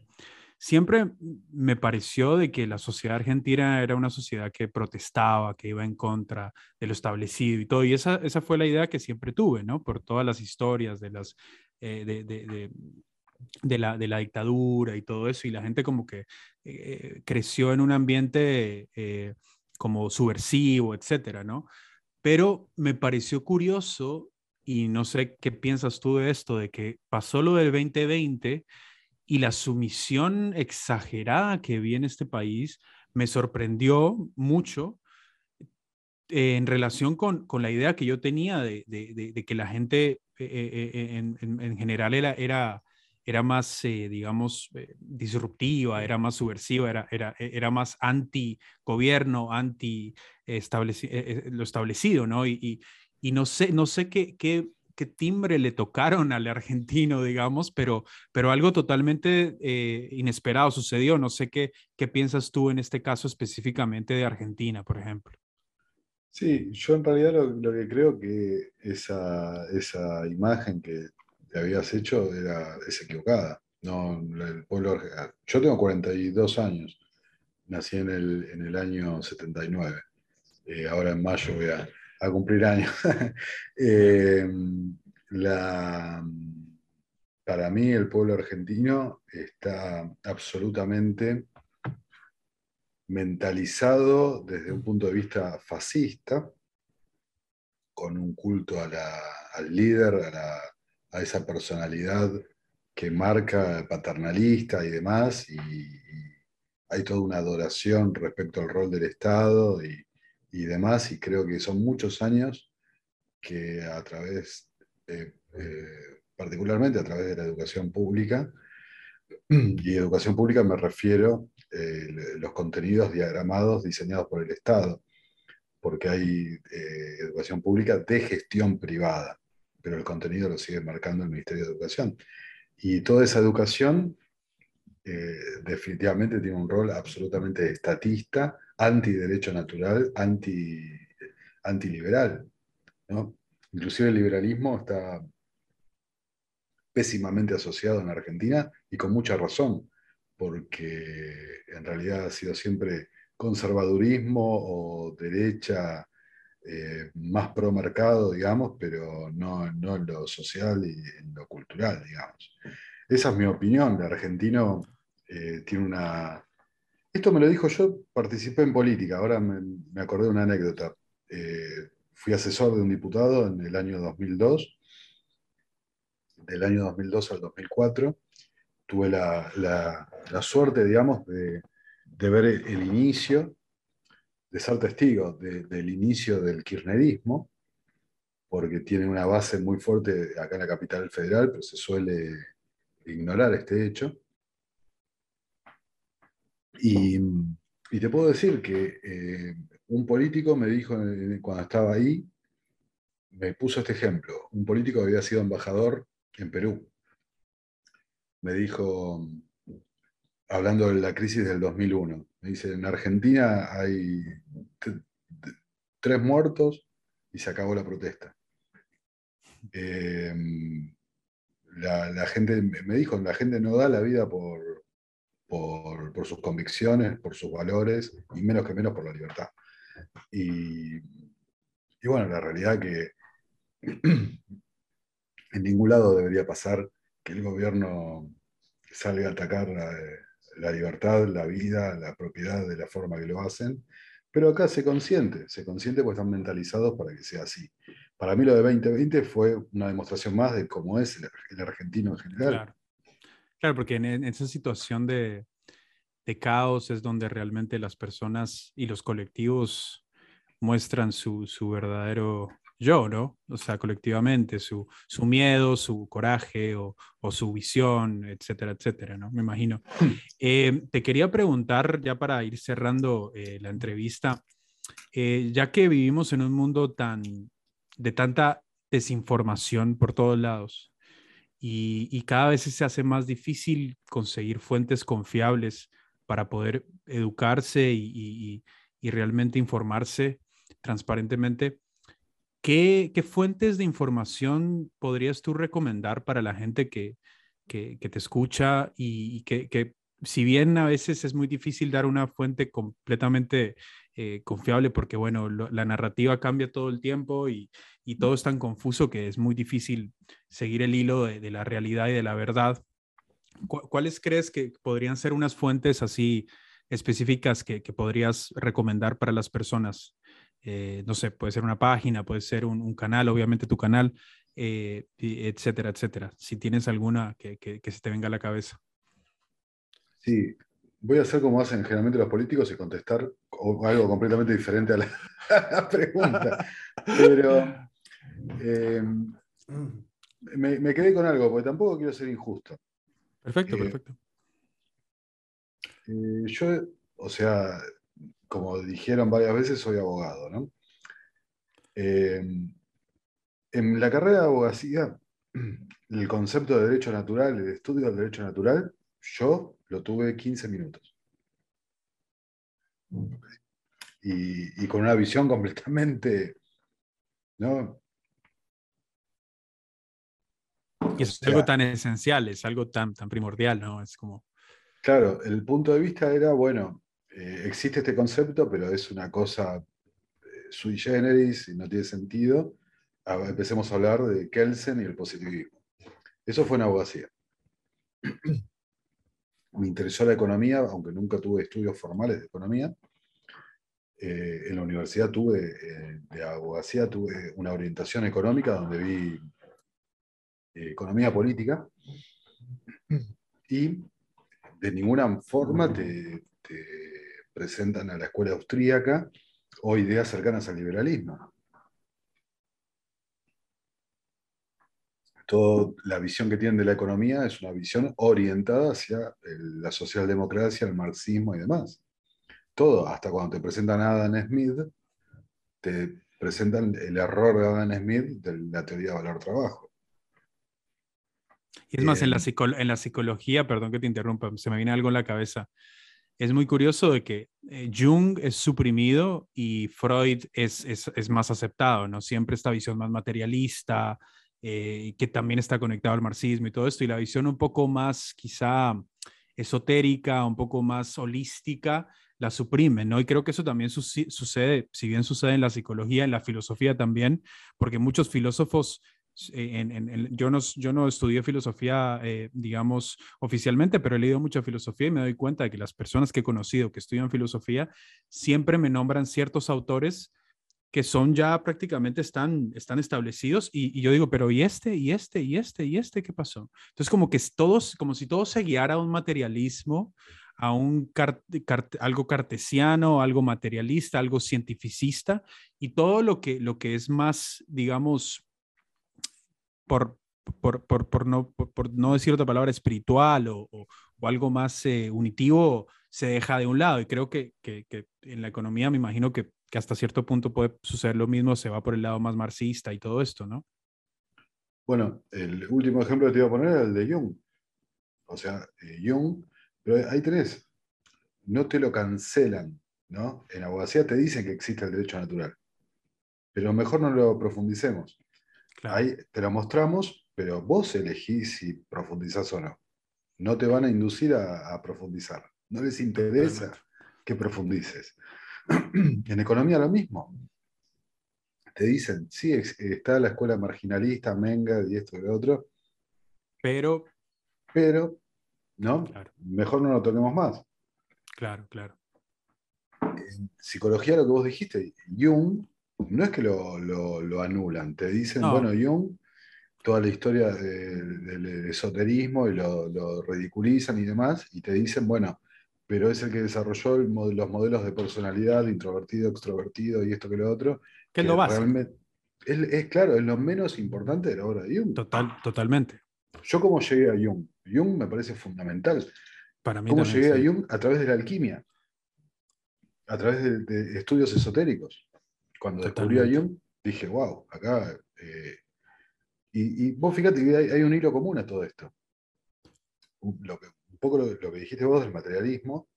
[SPEAKER 2] siempre me pareció de que la sociedad argentina era una sociedad que protestaba, que iba en contra de lo establecido y todo. Y esa, esa fue la idea que siempre tuve, ¿no? Por todas las historias de las... Eh, de, de, de la, de la, dictadura y todo eso, y la gente como que eh, creció en un ambiente eh, como subversivo, etcétera, ¿no? Pero me pareció curioso, y no sé qué piensas tú de esto, de que pasó lo del 2020 y la sumisión exagerada que vi en este país me sorprendió mucho eh, en relación con, con, la idea que yo tenía de, de, que la gente en, en, general era, era era más, eh, digamos, eh, disruptiva, era más subversiva, era, era, e, era más anti-gobierno, anti eh, lo establecido, ¿no? Y, y, no sé, no sé qué, qué, qué, timbre le tocaron al argentino, digamos, pero, pero algo totalmente inesperado sucedió. No sé qué, qué piensas tú en este caso específicamente de Argentina, por ejemplo.
[SPEAKER 3] Sí, yo en realidad lo, lo que creo que esa, esa imagen que habías hecho era, es equivocada. No, el pueblo, yo tengo 42 años, nací en el, en el año 79. Eh, ahora en mayo voy a, cumplir años. [LAUGHS] Eh, para mí el pueblo argentino está absolutamente mentalizado desde un punto de vista fascista, con un culto a al líder, a la, a esa personalidad que marca paternalista y demás, y, hay toda una adoración respecto al rol del Estado y, demás, y creo que son muchos años que a través, eh, particularmente a través de la educación pública, y educación pública me refiero a eh, los contenidos diagramados diseñados por el Estado, porque hay eh, educación pública de gestión privada pero el contenido lo sigue marcando el Ministerio de Educación. Y toda esa educación eh, definitivamente tiene un rol absolutamente estatista, antiderecho natural, anti, antiliberal. ¿no? Inclusive el liberalismo está pésimamente asociado en Argentina y con mucha razón, porque en realidad ha sido siempre conservadurismo o derecha eh, más pro mercado, digamos, pero no, no, en lo social y en lo cultural, digamos. Esa es mi opinión. El argentino eh, tiene una... Esto me lo dijo yo, participé en política, ahora me, me acordé de una anécdota. Eh, fui asesor de un diputado en el año 2002, del año 2002 al 2004. Tuve la, la, la suerte, digamos, de, de ver el inicio ser testigo del inicio del kirchnerismo, porque tiene una base muy fuerte acá en la capital federal, pero se suele ignorar este hecho. Y, te puedo decir que eh, un político me dijo cuando estaba ahí, me puso este ejemplo, un político que había sido embajador en Perú. Me dijo, hablando de la crisis del 2001, me dice, en Argentina hay tres muertos y se acabó la protesta. Em, la, gente, me dijo, la gente no da la vida por, por, sus convicciones, por sus valores, y menos que menos por la libertad. Y, y bueno, la realidad que [CLEARS THROAT] en ningún lado debería pasar que el gobierno salga a atacar la, libertad, la vida, la propiedad de la forma que lo hacen, pero acá se consiente, se consiente porque están mentalizados para que sea así. Para mí lo de 2020 fue una demostración más de cómo es el, argentino en general.
[SPEAKER 2] Claro, porque en, esa situación de, de caos es donde realmente las personas y los colectivos muestran su, su verdadero yo, ¿no? O sea, colectivamente, su, su miedo, su coraje o, o, su visión, etcétera, etcétera, ¿no? Me imagino. Hmm. Eh, te quería preguntar, ya para ir cerrando eh, la entrevista, eh, ya que vivimos en un mundo tan de tanta desinformación por todos lados y, y cada vez se hace más difícil conseguir fuentes confiables para poder educarse y, y, y realmente informarse transparentemente, ¿Qué, fuentes de información podrías tú recomendar para la gente que, que, te escucha y, que, si bien a veces es muy difícil dar una fuente completamente eh, confiable porque, bueno, la narrativa cambia todo el tiempo y, todo es tan confuso que es muy difícil seguir el hilo de, la realidad y de la verdad. ¿Cuáles crees que podrían ser unas fuentes así específicas que podrías recomendar para las personas? Eh, no sé, puede ser una página, puede ser un, canal, obviamente tu canal, eh, etcétera, etcétera. Si tienes alguna que, se te venga a la cabeza.
[SPEAKER 3] Sí, voy a hacer como hacen generalmente los políticos y contestar algo completamente diferente a la, [LAUGHS] pregunta. Pero em, me, quedé con algo, porque tampoco quiero ser injusto.
[SPEAKER 2] Perfecto, eh, perfecto.
[SPEAKER 3] yo, o sea, como dijeron varias veces, soy abogado. ¿no? Eh, en la carrera de abogacía, [CLEARS THROAT] el concepto de derecho natural, el estudio del derecho natural, yo lo tuve 15 minutos. Y, con una visión completamente, ¿no?
[SPEAKER 2] Y es algo tan esencial, es algo tan, tan primordial, ¿no? Es como...
[SPEAKER 3] Claro, el punto de vista era, bueno, eh, existe este concepto, pero es una cosa eh, sui generis y no tiene sentido. empecemos a hablar de Kelsen y el positivismo. Eso fue en abogacía. [CLEARS THROAT] Me interesó la economía, aunque nunca tuve estudios formales de economía. Eh, en la universidad tuve, de abogacía, tuve una orientación económica donde vi economía política y de ninguna forma te presentan a la escuela austríaca o ideas cercanas al liberalismo. Toda la visión que tienen de la economía es una visión orientada hacia la socialdemocracia, el marxismo y demás. Todo, hasta cuando te presentan a Adam Smith, te presentan el error de Adam Smith de la teoría de valor trabajo.
[SPEAKER 2] Y es más, en la, eh, en la psicología, perdón que te interrumpa, se me viene algo en la cabeza es muy curioso de que eh, Jung es suprimido y Freud es, es, más aceptado, ¿no? Siempre esta visión más materialista, eh, que también está conectado al marxismo y todo esto, y la visión un poco más quizá esotérica, un poco más holística, la suprime, ¿no? Y creo que eso también sucede, si bien sucede en la psicología, en la filosofía también, porque muchos filósofos en, yo, no, yo no estudié filosofía, eh, digamos, oficialmente, pero he leído mucha filosofía y me doy cuenta de que las personas que he conocido que estudian filosofía siempre me nombran ciertos autores que son ya prácticamente están, están establecidos y, yo digo, pero ¿y este, y este, y este, y este qué pasó? Entonces como que todos, como si todo se guiara a un materialismo, a un algo cartesiano, algo materialista, algo cientificista, y todo lo que, lo que es más, digamos, por, por, por, por no, por, no decir otra palabra, espiritual o, o, algo más eh, unitivo, se deja de un lado. Y creo que, que, en la economía me imagino que, que, hasta cierto punto puede suceder lo mismo, se va por el lado más marxista y todo esto, ¿no?
[SPEAKER 3] Bueno, el último ejemplo que te iba a poner es el de Jung. O sea, eh, Jung, pero hay tres. No te lo cancelan, ¿no? En abogacía te dicen que existe el derecho natural, pero mejor no lo profundicemos. Ahí te lo mostramos, pero vos elegís si profundizás o no. No te van a inducir a, profundizar. No les interesa que profundices. [CLEARS THROAT] en economía lo mismo. Te dicen, sí, está la escuela marginalista, Menga y esto y lo otro.
[SPEAKER 2] Pero.
[SPEAKER 3] Pero, ¿no? Mejor no lo toquemos más.
[SPEAKER 2] Claro, claro.
[SPEAKER 3] En psicología, lo que vos dijiste, Jung no es que lo, anulan, te dicen, bueno, Jung, toda la historia del esoterismo y lo, ridiculizan y demás, y te dicen, bueno, pero es el que desarrolló los modelos de personalidad, introvertido, extrovertido y esto que lo otro.
[SPEAKER 2] Que es lo básico.
[SPEAKER 3] Es, claro, es lo menos importante de la obra de Jung.
[SPEAKER 2] Total, totalmente.
[SPEAKER 3] Yo como llegué a Jung, Jung me parece fundamental.
[SPEAKER 2] Para mí
[SPEAKER 3] ¿Cómo llegué a Jung? A través de la alquimia, a través de estudios esotéricos. Cuando descubrí a Jung, dije, wow, acá... Eh", y, vos fíjate que hay, un hilo común a todo esto. un poco lo, que dijiste vos del materialismo,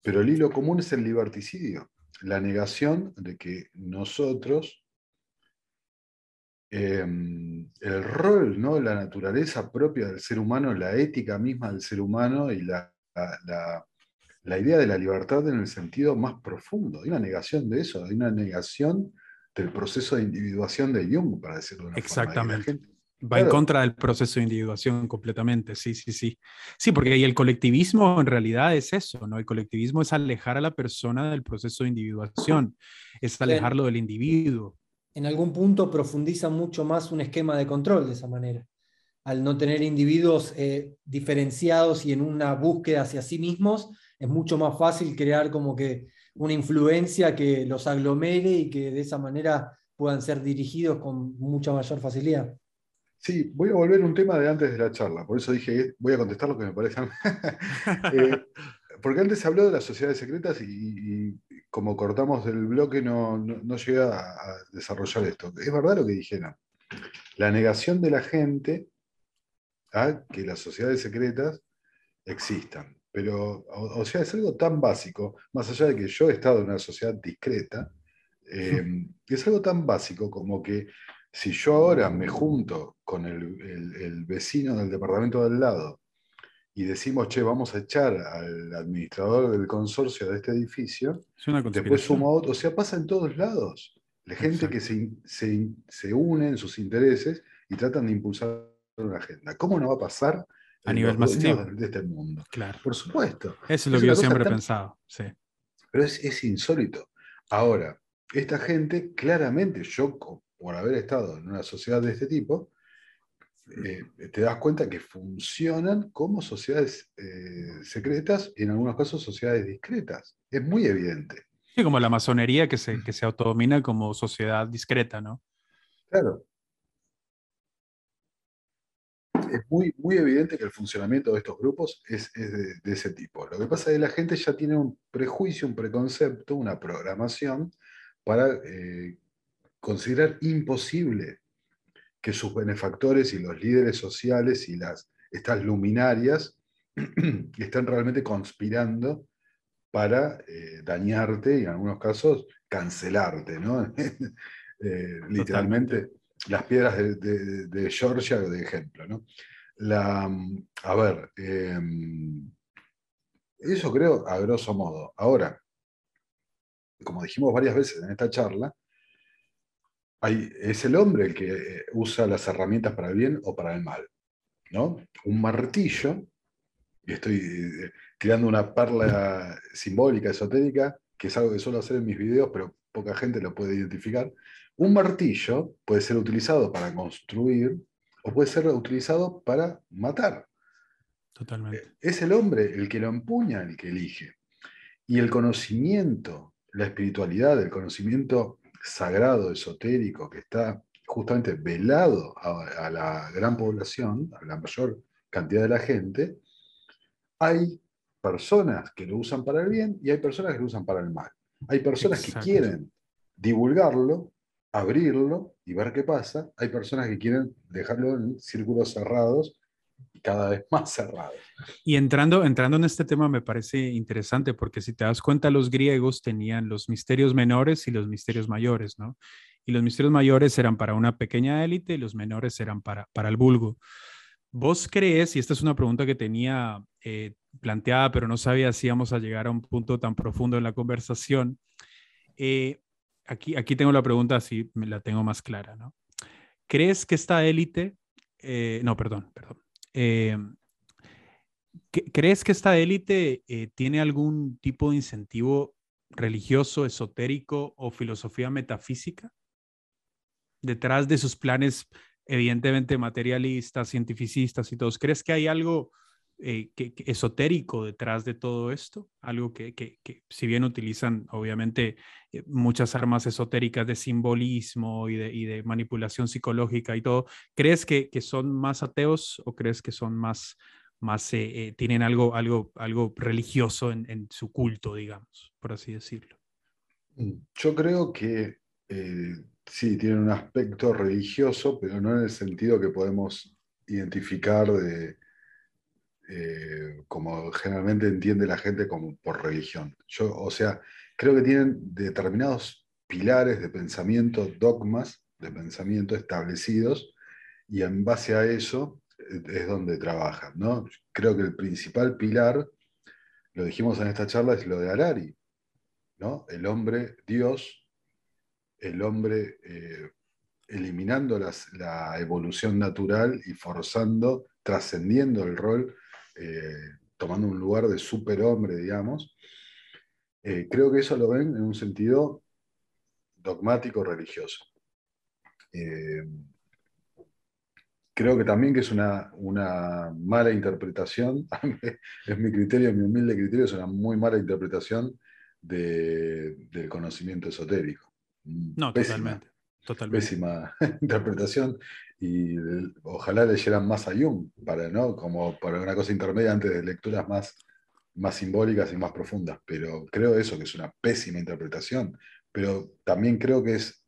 [SPEAKER 3] pero el hilo común es el liberticidio, la negación de que nosotros, em, el rol, ¿no? la naturaleza propia del ser humano, la ética misma del ser humano y la, la idea de la libertad en el sentido más profundo. Hay una negación de eso, hay una negación del proceso de individuación de Jung, para decirlo de una
[SPEAKER 2] Exactamente. Va en contra del proceso de individuación completamente, sí, sí, sí. Sí, porque y el colectivismo en realidad es eso, ¿no? El colectivismo es alejar a la persona del proceso de individuación, es alejarlo del individuo.
[SPEAKER 1] En algún punto profundiza mucho más un esquema de control de esa manera. Al no tener individuos eh, diferenciados y en una búsqueda hacia sí mismos, es mucho más fácil crear como que una influencia que los aglomere y que de esa manera puedan ser dirigidos con mucha mayor facilidad.
[SPEAKER 3] Sí, voy a volver a un tema de antes de la charla, por eso dije, voy a contestar lo que me parece. [LAUGHS] eh, porque antes se habló de las sociedades secretas y, como cortamos del bloque no, no, llega a, desarrollar esto. Es verdad lo que dijeron. La negación de la gente a que las sociedades secretas existan. Pero, o, sea, es algo tan básico, más allá de que yo he estado en una sociedad discreta, eh, [LAUGHS] es algo tan básico como que si yo ahora me junto con el, vecino del departamento del lado y decimos, che, vamos a echar al administrador del consorcio de este edificio, después sumo a otro, o sea, pasa en todos lados. La gente que se, se, se une en sus intereses y tratan de impulsar una agenda. ¿Cómo no va a pasar
[SPEAKER 2] a nivel masivo
[SPEAKER 3] de este mundo.
[SPEAKER 2] Claro.
[SPEAKER 3] Por supuesto.
[SPEAKER 2] Eso es lo que yo siempre he pensado. Sí.
[SPEAKER 3] Pero es, insólito. Ahora, esta gente, claramente, yo por haber estado en una sociedad de este tipo, eh, te das cuenta que funcionan como sociedades eh, secretas y en algunos casos sociedades discretas. Es muy evidente.
[SPEAKER 2] Sí, como la masonería que se, que se autodomina como sociedad discreta, ¿no?
[SPEAKER 3] Claro es muy, muy evidente que el funcionamiento de estos grupos es, de, ese tipo. Lo que pasa es que la gente ya tiene un prejuicio, un preconcepto, una programación para eh, considerar imposible que sus benefactores y los líderes sociales y las, estas luminarias [CLEARS THROAT] estén realmente conspirando para eh, dañarte y en algunos casos cancelarte, ¿no? [LAUGHS] Eh, literalmente las piedras de, Georgia de ejemplo. ¿no? La, a ver, em, eso creo a grosso modo. Ahora, como dijimos varias veces en esta charla, hay, es el hombre el que eh, usa las herramientas para el bien o para el mal. ¿no? Un martillo, y estoy eh, tirando una perla simbólica, esotérica, que es algo que suelo hacer en mis videos, pero poca gente lo puede identificar. Un martillo puede ser utilizado para construir o puede ser utilizado para matar.
[SPEAKER 2] Totalmente.
[SPEAKER 3] Es el hombre el que lo empuña, el que elige. Y el conocimiento, la espiritualidad, el conocimiento sagrado, esotérico, que está justamente velado a, la gran población, a la mayor cantidad de la gente, hay personas que lo usan para el bien y hay personas que lo usan para el mal. Hay personas que quieren divulgarlo, abrirlo y ver qué pasa. Hay personas que quieren dejarlo en círculos cerrados y cada vez [LAUGHS] más cerrados.
[SPEAKER 2] Y entrando, entrando en este tema me parece interesante porque si te das cuenta, los griegos tenían los misterios menores y los misterios mayores, ¿no? Y los misterios mayores eran para una pequeña élite y los menores eran para, para el vulgo. ¿Vos crees, y esta es una pregunta que tenía eh, planteada, pero no sabía si íbamos a llegar a un punto tan profundo en la conversación, eh, aquí, aquí tengo la pregunta, así me la tengo más clara, ¿no? ¿Crees que esta élite, eh, no, perdón, perdón, ¿crees que esta élite tiene algún tipo de incentivo religioso, esotérico o filosofía metafísica? detrás de sus planes, evidentemente materialistas, cientificistas y todos. ¿Crees que hay algo eh, que, esotérico detrás de todo esto? Algo que, que, si bien utilizan obviamente eh, muchas armas esotéricas de simbolismo y de, manipulación psicológica y todo, ¿crees que, son más ateos o crees que son más, más eh, tienen algo, algo, algo religioso en, su culto, digamos, por así decirlo?
[SPEAKER 3] Mm, yo creo que sí, tiene un aspecto religioso, pero no en el sentido que podemos identificar de, eh, como generalmente entiende la gente como por religión. Yo, o sea, creo que tienen determinados pilares de pensamiento, dogmas de pensamiento establecidos, y en base a eso eh, es donde trabajan. ¿no? Creo que el principal pilar, lo dijimos en esta charla, es lo de Harari. ¿no? El hombre, Dios, el hombre eh, eliminando la evolución natural y forzando, trascendiendo el rol, eh, tomando un lugar de superhombre, digamos. Eh, creo que eso lo ven en un sentido dogmático religioso. creo que también que es una, una mala interpretación, [LAUGHS] es mi criterio, mi humilde criterio, es una muy mala interpretación del conocimiento esotérico.
[SPEAKER 2] No, totalmente. Totalmente.
[SPEAKER 3] Pésima [LAUGHS] interpretación y ojalá leyeran más a Jung, para, ¿no? como para una cosa intermedia antes de lecturas más, más simbólicas y más profundas. Pero creo eso, que es una pésima interpretación. Pero también creo que es,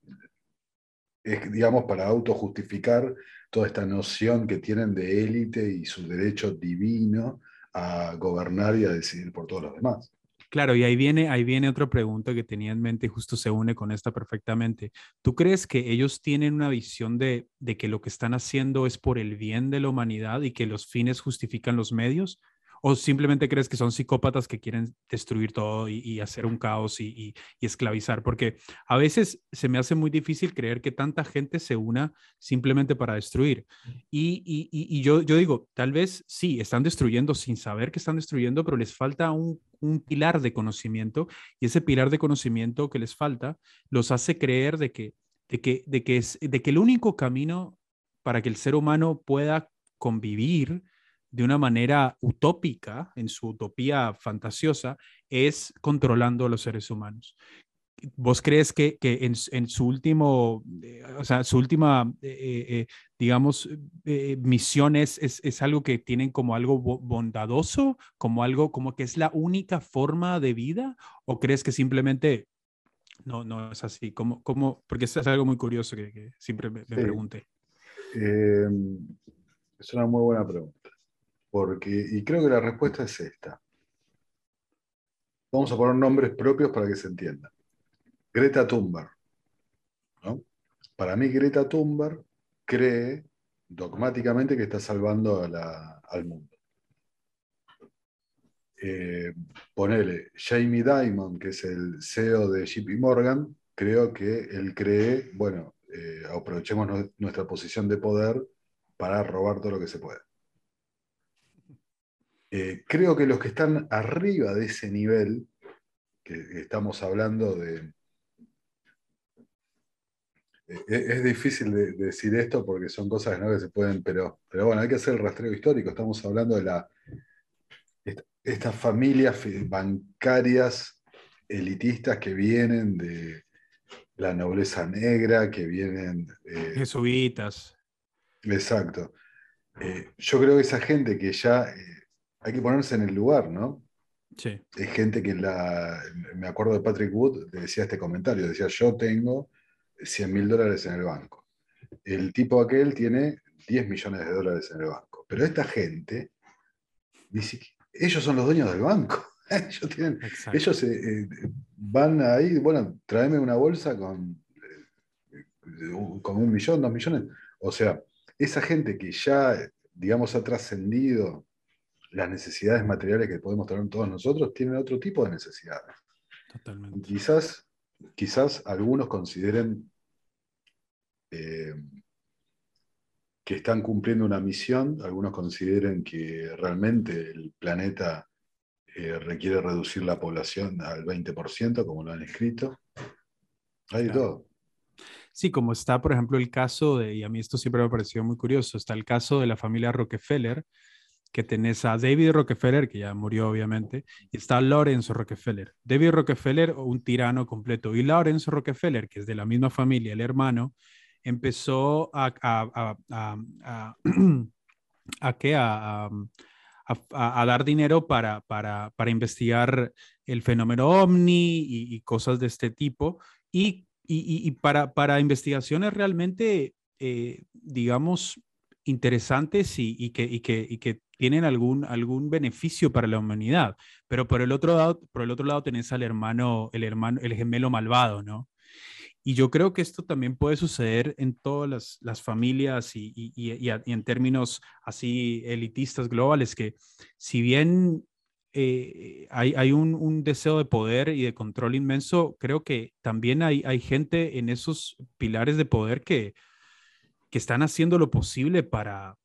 [SPEAKER 3] es digamos, para autojustificar toda esta noción que tienen de élite y su derecho divino a gobernar y a decidir por todos los demás.
[SPEAKER 2] Claro, y ahí viene, ahí viene otra pregunta que tenía en mente y justo se une con esta perfectamente. ¿Tú crees que ellos tienen una visión de, de que lo que están haciendo es por el bien de la humanidad y que los fines justifican los medios? ¿O simplemente crees que son psicópatas que quieren destruir todo y, hacer un caos y, esclavizar? Porque a veces se me hace muy difícil creer que tanta gente se una simplemente para destruir. Y, yo, yo digo, tal vez sí, están destruyendo sin saber que están destruyendo, pero les falta un, pilar de conocimiento y ese pilar de conocimiento que les falta los hace creer de que, de que, de que, es, de que el único camino para que el ser humano pueda convivir de una manera utópica, en su utopía fantasiosa, es controlando a los seres humanos. ¿Vos crees que, en, su último, eh, o sea, su última, eh, eh, digamos, misión es, es, algo que tienen como algo bondadoso, como algo como que es la única forma de vida? ¿O crees que simplemente no, no es así? ¿Cómo, cómo? Porque es algo muy curioso que, siempre me, me pregunté.
[SPEAKER 3] es una muy buena pregunta y creo que la respuesta es esta. Vamos a poner nombres propios para que se entienda. Greta Thunberg. Para mí, Greta Thunberg cree dogmáticamente que está salvando al mundo. Eh, ponele, Jamie Dimon, que es el CEO de JP Morgan, creo que él cree, bueno, eh, aprovechemos nuestra posición de poder para robar todo lo que se pueda. Eh, creo que los que están arriba de ese nivel, que estamos hablando de, eh, es, difícil de, decir esto porque son cosas ¿no? que se pueden, pero, pero bueno, hay que hacer el rastreo histórico. Estamos hablando de la, estas familias bancarias elitistas que vienen de la nobleza negra, que vienen...
[SPEAKER 2] Eh, Jesuitas.
[SPEAKER 3] Exacto. Eh, yo creo que esa gente que ya eh, hay que ponerse en el lugar, ¿no?
[SPEAKER 2] Sí.
[SPEAKER 3] Es gente que la. Me acuerdo de Patrick Wood, decía este comentario: decía, yo tengo 100 mil dólares en el banco. El tipo aquel tiene 10 millones de dólares en el banco. Pero esta gente, ellos son los dueños del banco. [LAUGHS] ellos tienen, ellos eh, van ahí, bueno, tráeme una bolsa con, con un millón, dos millones. O sea, esa gente que ya, digamos, ha trascendido las necesidades materiales que podemos tener todos nosotros, tienen otro tipo de necesidades.
[SPEAKER 2] Totalmente.
[SPEAKER 3] Quizás, quizás algunos consideren eh, que están cumpliendo una misión, algunos consideren que realmente el planeta eh, requiere reducir la población al 20%, como lo han escrito. Hay de todo.
[SPEAKER 2] Sí, como está, por ejemplo, el caso de, y a mí esto siempre me ha parecido muy curioso, está el caso de la familia Rockefeller, que tenés a David Rockefeller, que ya murió obviamente, y está Lorenzo Rockefeller. David Rockefeller, un tirano completo, y Lorenzo Rockefeller, que es de la misma familia, el hermano, empezó [CLEARS THROAT] a, a, a, a, dar dinero para, para, para, investigar el fenómeno ovni y, y cosas de este tipo. Y y, para, para, investigaciones realmente, eh, digamos, interesantes y, que, que, que, tienen algún, algún beneficio para la humanidad. Pero por el otro lado, por el otro lado tenés al hermano, el hermano, el gemelo malvado, ¿no? Y yo creo que esto también puede suceder en todas las, las familias y, y, en términos así elitistas globales, que si bien eh, hay, un, deseo de poder y de control inmenso. Creo que también hay, hay gente en esos pilares de poder que, que están haciendo lo posible para,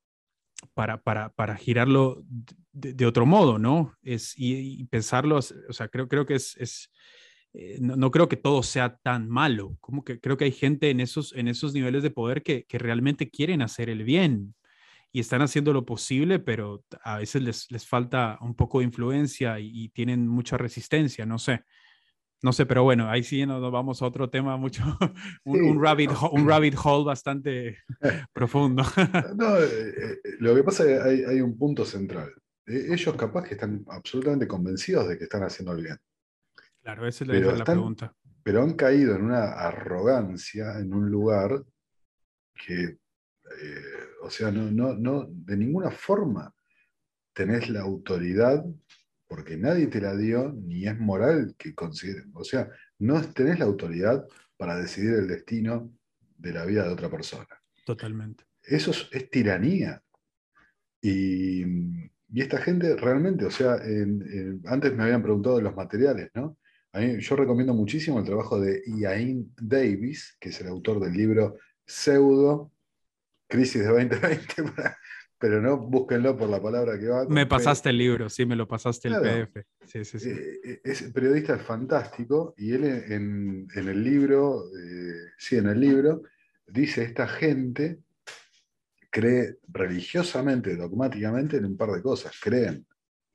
[SPEAKER 2] para, para, para girarlo de, otro modo, ¿no? Es, y, pensarlo, o sea, creo, creo que es... es eh, no, creo que todo sea tan malo, como que creo que hay gente en esos, en esos niveles de poder que, que realmente quieren hacer el bien y están haciendo lo posible, pero a veces les, les falta un poco de influencia y, tienen mucha resistencia, no sé. No sé, pero bueno, ahí sí nos vamos a otro tema mucho, [LAUGHS] un, rabbit, un rabbit hole bastante [LAUGHS] profundo.
[SPEAKER 3] no, eh, eh, lo que pasa es que hay, hay un punto central. E, ellos capaz que están absolutamente convencidos de que están haciendo el bien.
[SPEAKER 2] Claro, esa es la, la pregunta.
[SPEAKER 3] Pero han caído en una arrogancia en un lugar que eh, o sea, no, no, no, de ninguna forma tenés la autoridad, porque nadie te la dio, ni es moral que consideren. O sea, no tenés la autoridad para decidir el destino de la vida de otra persona.
[SPEAKER 2] Totalmente.
[SPEAKER 3] Eso es, tiranía. Y, esta gente realmente, o sea, antes me habían preguntado de los materiales, ¿no? yo recomiendo muchísimo el trabajo de Ian Davis, que es el autor del libro Pseudo Crisis de 2020, [LAUGHS] pero no búsquenlo por la palabra que va.
[SPEAKER 2] Me pasaste el libro, sí, me lo pasaste el PDF. Sí, sí, sí.
[SPEAKER 3] Eh, eh, ese periodista es fantástico y él en, el libro, eh, sí, en el libro, dice: esta gente cree religiosamente, dogmáticamente en un par de cosas. Creen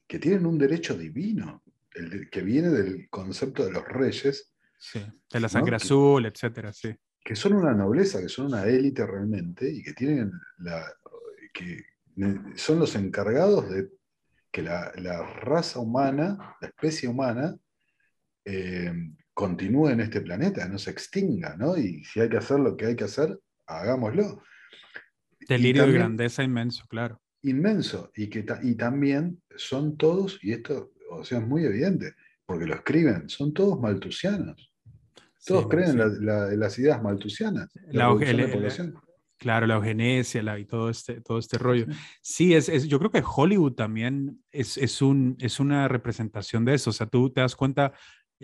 [SPEAKER 3] que tienen un derecho divino, el que viene del concepto de los reyes.
[SPEAKER 2] Sí, de la sangre azul, etcétera, sí
[SPEAKER 3] que son una nobleza, que son una élite realmente y que tienen la, que son los encargados de que la, raza humana, la especie humana, eh, continúe en este planeta, no se extinga, ¿no? Y si hay que hacer lo que hay que hacer, hagámoslo.
[SPEAKER 2] Delirio de grandeza inmenso, claro.
[SPEAKER 3] Inmenso, y, que y también son todos, y esto o sea, es muy evidente, porque lo escriben, son todos maltusianos. Todos creen en las ideas maltusianas.
[SPEAKER 2] La, población. Claro, la eugenesia y todo este, todo este rollo. Sí, es, es, yo creo que Hollywood también es, es, un, es una representación de eso. O sea, tú te das cuenta,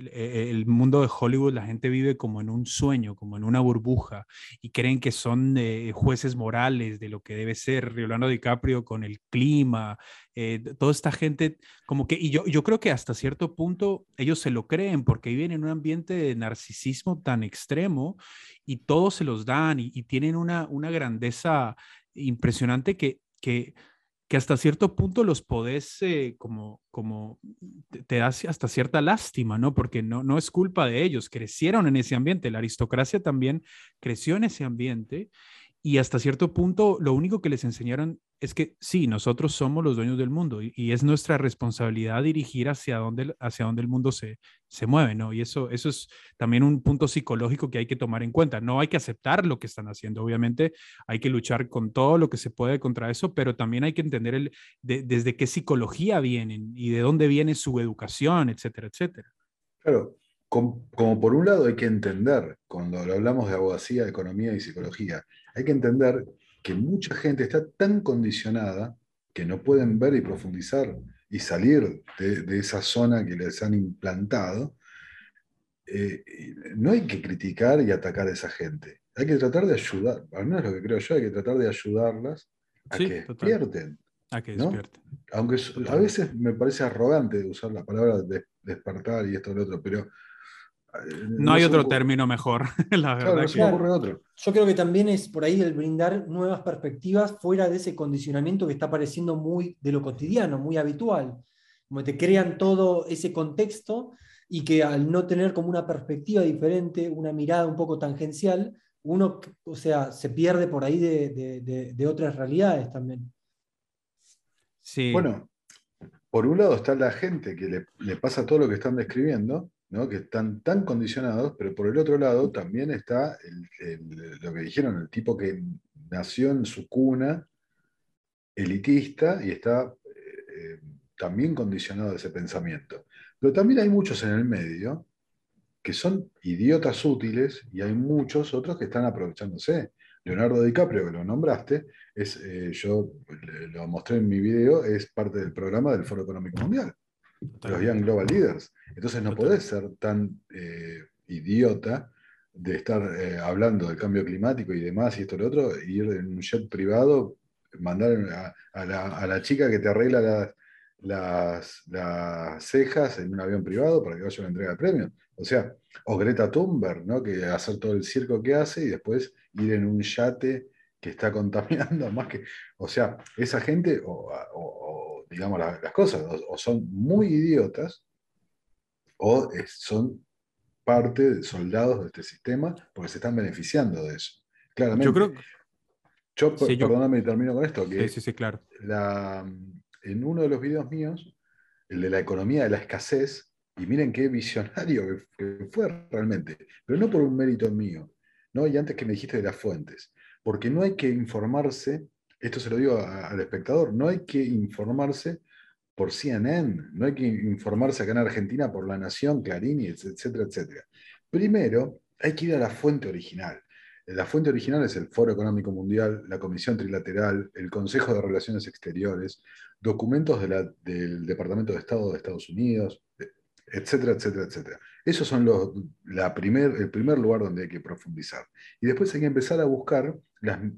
[SPEAKER 2] el, mundo de Hollywood, la gente vive como en un sueño, como en una burbuja, y creen que son eh, jueces morales de lo que debe ser. Leonardo DiCaprio con el clima, eh, toda esta gente, como que, y yo, yo creo que hasta cierto punto ellos se lo creen porque viven en un ambiente de narcisismo tan extremo y todos se los dan y, tienen una, una grandeza impresionante que, que que hasta cierto punto los podés eh, como, como te, da hasta cierta lástima, ¿no? Porque no, no es culpa de ellos, crecieron en ese ambiente, la aristocracia también creció en ese ambiente y hasta cierto punto lo único que les enseñaron es que sí, nosotros somos los dueños del mundo y, es nuestra responsabilidad dirigir hacia dónde, hacia dónde el mundo se, se mueve, ¿no? Y eso, eso es también un punto psicológico que hay que tomar en cuenta. No hay que aceptar lo que están haciendo, obviamente hay que luchar con todo lo que se puede contra eso, pero también hay que entender el, desde qué psicología vienen y de dónde viene su educación, etcétera, etcétera.
[SPEAKER 3] Claro, como, como por un lado hay que entender, cuando hablamos de abogacía, economía y psicología, hay que entender que mucha gente está tan condicionada que no pueden ver y profundizar y salir de, esa zona que les han implantado, eh, no hay que criticar y atacar a esa gente. Hay que tratar de ayudar, al menos lo que creo yo, hay que tratar de ayudarlas a que despierten.
[SPEAKER 2] A que despierten.
[SPEAKER 3] Aunque a veces me parece arrogante usar la palabra despertar y esto y lo otro, pero
[SPEAKER 2] no, hay otro término mejor, [LAUGHS] la verdad.
[SPEAKER 1] Yo creo que también es por ahí el brindar nuevas perspectivas fuera de ese condicionamiento que está apareciendo muy de lo cotidiano, muy habitual. Como te crean todo ese contexto y que al no tener como una perspectiva diferente, una mirada un poco tangencial, uno, o sea, se pierde por ahí de, otras realidades también.
[SPEAKER 3] Sí. Bueno, por un lado está la gente que le, le pasa todo lo que están describiendo, que están tan condicionados, pero por el otro lado también está lo que dijeron, el tipo que nació en su cuna elitista y está eh, también condicionado a ese pensamiento. Pero también hay muchos en el medio que son idiotas útiles y hay muchos otros que están aprovechándose. Leonardo DiCaprio, que lo nombraste, es, eh, yo lo mostré en mi video, es parte del programa del Foro Económico Mundial los Young Global Leaders. Entonces no podés ser tan eh, idiota de estar eh, hablando del cambio climático y demás y esto y lo otro, y ir en un jet privado, mandar a, la, chica que te arregla las, cejas en un avión privado para que vaya a una entrega de premios. O sea, o Greta Thunberg, ¿no? que hacer todo el circo que hace y después ir en un yate que está [LAUGHS] contaminando más que. O sea, esa gente, o, digamos las cosas, o, son muy idiotas, o son parte de soldados de este sistema porque se están beneficiando de eso. Claramente. Yo creo. Yo, perdóname y termino con esto. Que
[SPEAKER 2] sí, sí, claro.
[SPEAKER 3] en uno de los videos míos, el de la economía de la escasez, y miren qué visionario que, fue realmente, pero no por un mérito mío, ¿no? Y antes que me dijiste de las fuentes, porque no hay que informarse, esto se lo digo al espectador, no hay que informarse por CNN, no hay que informarse acá en Argentina por La Nación, Clarín, etcétera, etcétera. Primero, hay que ir a la fuente original. La fuente original es el Foro Económico Mundial, la Comisión Trilateral, el Consejo de Relaciones Exteriores, documentos del Departamento de Estado de Estados Unidos, etcétera, etcétera, etcétera. Esos son los, la primer, el primer lugar donde hay que profundizar. Y después hay que empezar a buscar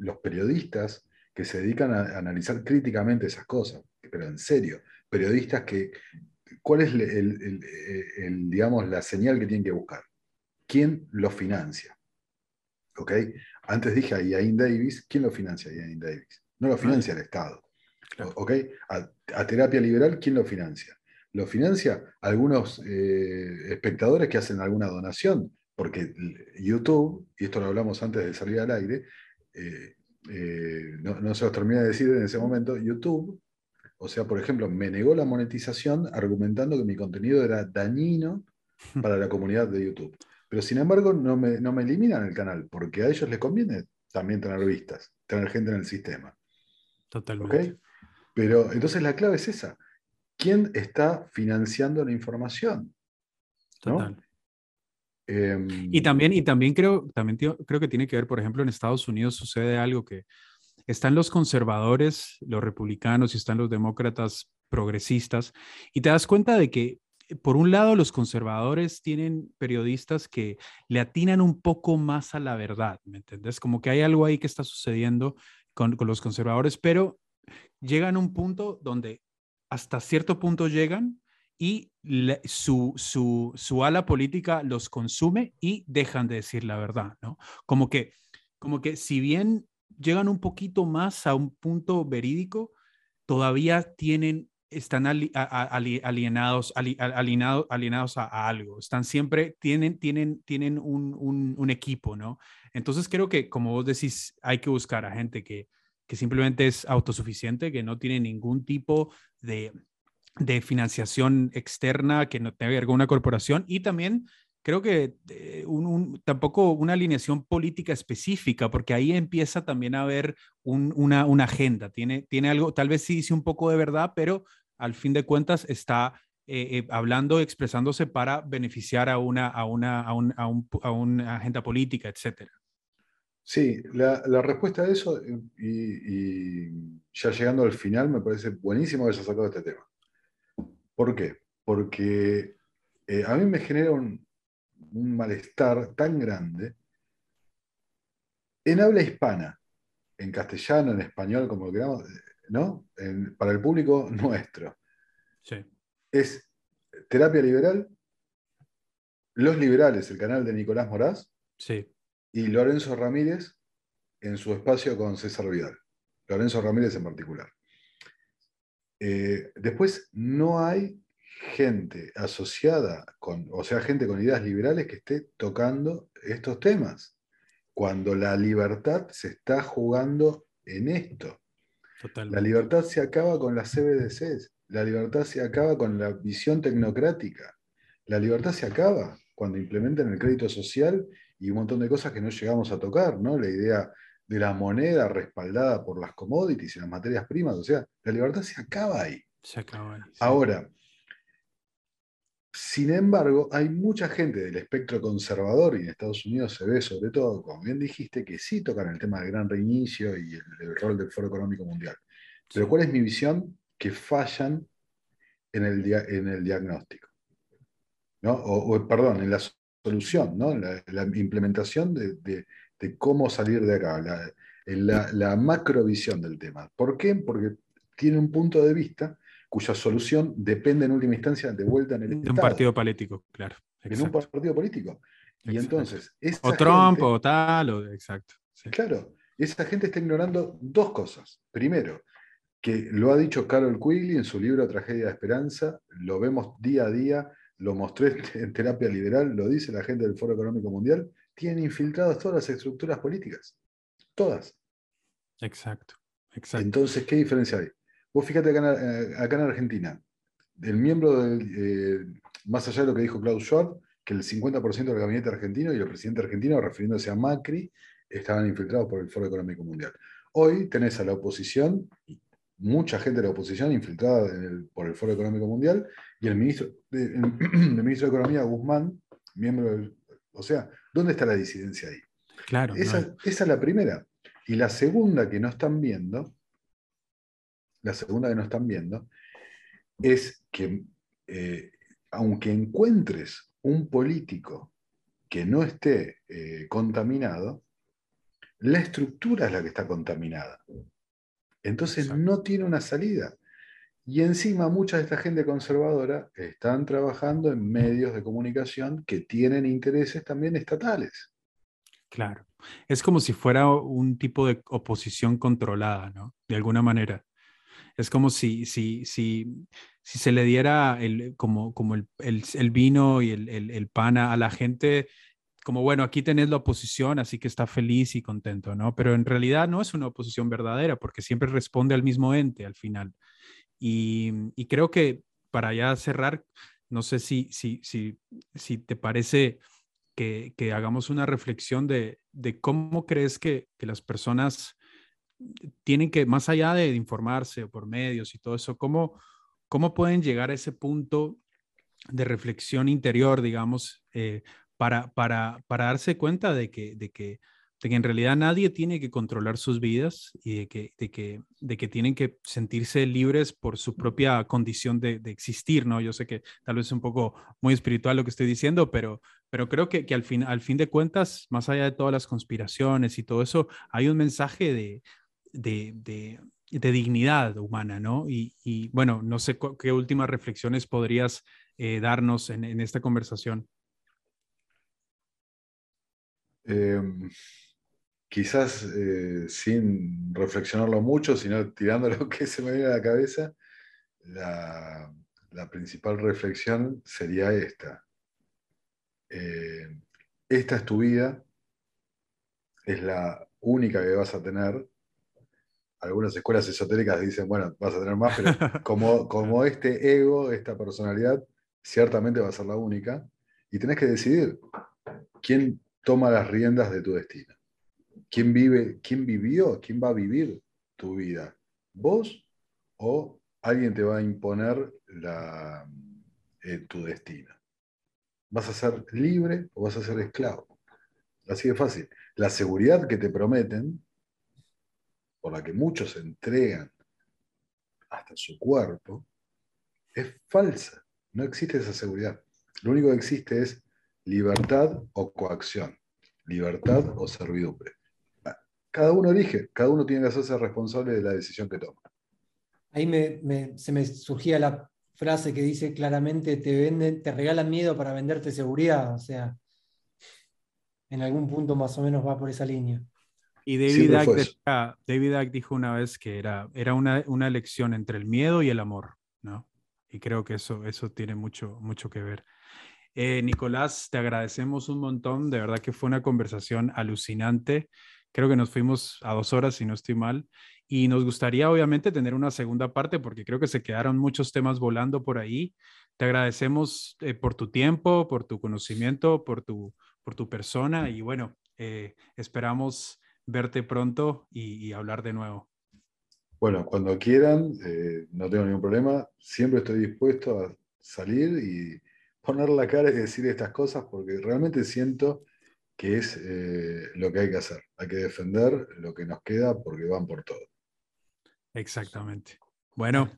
[SPEAKER 3] los periodistas que se dedican a, analizar críticamente esas cosas, pero en serio, periodistas que, ¿cuál es el, digamos, la señal que tienen que buscar? ¿Quién lo financia? ¿Ok? Antes dije a Ian Davis, ¿quién lo financia a Ian Davis? No lo financia el Estado. ¿Ok? a terapia liberal, ¿quién lo financia? lo financia algunos eh, espectadores que hacen alguna donación, porque YouTube, y esto lo hablamos antes de salir al aire, eh, eh, no, se los terminé de decir en ese momento, YouTube, o sea, por ejemplo, me negó la monetización argumentando que mi contenido era dañino [LAUGHS] para la comunidad de YouTube. Pero sin embargo, no me, no me eliminan el canal, porque a ellos les conviene también tener vistas, tener gente en el sistema.
[SPEAKER 2] Totalmente.
[SPEAKER 3] Pero entonces la clave es esa quién está financiando la información. Total.
[SPEAKER 2] Em, y también, y también creo, también creo que tiene que ver, por ejemplo, en Estados Unidos sucede algo que están los conservadores, los republicanos y están los demócratas progresistas, y te das cuenta de que por un lado, los conservadores tienen periodistas que le atinan un poco más a la verdad, ¿me entiendes? Como que hay algo ahí que está sucediendo con, con los conservadores, pero llegan a un punto donde hasta cierto punto llegan y su, su, su, ala política los consume y dejan de decir la verdad, ¿no? Como que, como que si bien llegan un poquito más a un punto verídico, todavía tienen, están alienados, alienados, alienados a, algo, están siempre, tienen, tienen, tienen un, un, un, equipo, ¿no? Entonces creo que, como vos decís, hay que buscar a gente que, que simplemente es autosuficiente, que no tiene ningún tipo de de financiación externa que no tenga alguna corporación y también creo que eh, tampoco una alineación política específica, porque ahí empieza también a haber una, una, agenda. Tiene, tiene algo, tal vez sí dice un poco de verdad, pero al fin de cuentas está eh, eh, hablando, expresándose para beneficiar a una, a una, a un, a un, a una agenda política, etc.
[SPEAKER 3] Sí, la, respuesta a eso, y, ya llegando al final, me parece buenísimo que hayas sacado este tema. ¿Por qué? Porque a mí me genera un, malestar tan grande en habla hispana, en castellano, en español, como queramos, ¿no? para el público [LAUGHS] nuestro.
[SPEAKER 2] Sí.
[SPEAKER 3] Es terapia liberal, Los Liberales, el canal de Nicolás Moraz,
[SPEAKER 2] sí.
[SPEAKER 3] y Lorenzo Ramírez en su espacio con César Vidal. Lorenzo Ramírez en particular. Eh, después, no hay gente asociada con, o sea, gente con ideas liberales que esté tocando estos temas, cuando la libertad se está jugando en esto. La libertad se acaba con las CBDCs, la libertad se acaba con la visión tecnocrática, la libertad se acaba cuando implementan el crédito social y un montón de cosas que no llegamos a tocar, ¿no? La idea de la moneda respaldada por las commodities y las materias primas. O sea, la libertad se acaba ahí.
[SPEAKER 2] Se acaba ahí.
[SPEAKER 3] Ahora, sin embargo, hay mucha gente del espectro conservador, y en Estados Unidos se ve sobre todo, como bien dijiste, que sí tocan el tema del gran reinicio y el, rol del Foro Económico Mundial. Pero ¿cuál es mi visión? Que fallan en el, en el diagnóstico. ¿no? O, perdón, en la solución, ¿no? la, la implementación de, de cómo salir de acá, la, la, macrovisión del tema. ¿Por qué? Porque tiene un punto de vista cuya solución depende en última instancia de vuelta en el
[SPEAKER 2] De un partido político, claro.
[SPEAKER 3] En un partido político. Y entonces.
[SPEAKER 2] o Trump o tal, o, exacto.
[SPEAKER 3] Claro, esa gente está ignorando dos cosas. Primero, que lo ha dicho Carol Quigley en su libro Tragedia de Esperanza, lo vemos día a día, lo mostré en terapia liberal, lo dice la gente del Foro Económico Mundial, tienen infiltradas todas las estructuras políticas. Todas.
[SPEAKER 2] Exacto, exacto.
[SPEAKER 3] Entonces, ¿qué diferencia hay? Vos fíjate acá en, eh, Argentina, el miembro del, eh, más allá de lo que dijo Klaus Schwab, que el 50% del gabinete argentino y el presidente argentino, refiriéndose a Macri, estaban infiltrados por el Foro Económico Mundial. Hoy tenés a la oposición, mucha gente de la oposición infiltrada por el Foro Económico Mundial, y el ministro, [CLEARS THROAT] el ministro de Economía, Guzmán, miembro del o sea, ¿dónde está la disidencia ahí?
[SPEAKER 2] Claro.
[SPEAKER 3] Esa, es la primera. Y la segunda que no están viendo, la segunda que no están viendo, es que eh, aunque encuentres un político que no esté eh, contaminado, la estructura es la que está contaminada. Entonces no tiene una salida. Y encima mucha de esta gente conservadora están trabajando en medios de comunicación que tienen intereses también estatales.
[SPEAKER 2] Claro. Es como si fuera un tipo de oposición controlada, ¿no? De alguna manera. Es como si, si, si, si se le diera el, como, como el, el, vino y el, el, pan a la gente, como bueno, aquí tenés la oposición, así que está feliz y contento, ¿no? Pero en realidad no es una oposición verdadera, porque siempre responde al mismo ente al final. Y, creo que para ya cerrar, no sé si, si, si, si te parece que, que, hagamos una reflexión de, de cómo crees que, que, las personas tienen que, más allá de informarse por medios y todo eso, cómo, cómo pueden llegar a ese punto de reflexión interior, digamos, eh, para, para, para, darse cuenta de que, de que de que en realidad nadie tiene que controlar sus vidas y de que, de que, de que tienen que sentirse libres por su propia condición de, de, existir, ¿no? Yo sé que tal vez es un poco muy espiritual lo que estoy diciendo, pero, pero creo que, que al, fin, al fin de cuentas, más allá de todas las conspiraciones y todo eso, hay un mensaje de, de, de, dignidad humana, ¿no? Y, bueno, no sé qué últimas reflexiones podrías eh, darnos en, esta conversación.
[SPEAKER 3] Eh, quizás eh, sin reflexionarlo mucho, sino tirando [LAUGHS] lo que se me viene a la cabeza, la, la principal reflexión sería esta. Eh, esta es tu vida, es la única que vas a tener. Algunas escuelas esotéricas dicen, bueno, vas a tener más, pero [LAUGHS] como, como este ego, esta personalidad, ciertamente va a ser la única. Y tenés que decidir quién toma las riendas de tu destino. ¿Quién vive, quién vivió, quién va a vivir tu vida? ¿Vos o alguien te va a imponer la, eh, tu destino? ¿Vas a ser libre o vas a ser esclavo? Así de fácil. La seguridad que te prometen, por la que muchos entregan hasta su cuerpo, es falsa. No existe esa seguridad. Lo único que existe es libertad o coacción, libertad o servidumbre. Cada uno elige, cada uno tiene que hacerse responsable de la decisión que toma.
[SPEAKER 1] Ahí me, se me surgía la frase que dice claramente, te, venden, te regalan miedo para venderte seguridad, o sea, en algún punto más o menos va por esa línea.
[SPEAKER 2] Y David Icke, decía, David Icke dijo una vez que era, era una, una elección entre el miedo y el amor, ¿no? Y creo que eso, eso tiene mucho, mucho que ver. Eh, Nicolás, te agradecemos un montón, de verdad que fue una conversación alucinante. Creo que nos fuimos a dos horas, si no estoy mal, y nos gustaría obviamente tener una segunda parte porque creo que se quedaron muchos temas volando por ahí. Te agradecemos eh, por tu tiempo, por tu conocimiento, por tu, por tu persona y bueno, eh, esperamos verte pronto y, y, hablar de nuevo.
[SPEAKER 3] Bueno, cuando quieran, eh, no tengo ningún problema, siempre estoy dispuesto a salir y poner la cara y decir estas cosas porque realmente siento que es eh, lo que hay que hacer. Hay que defender lo que nos queda porque van por todo.
[SPEAKER 2] Exactamente. Bueno,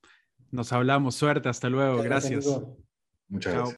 [SPEAKER 2] nos hablamos. Suerte. Hasta luego. Gracias.
[SPEAKER 3] Muchas gracias.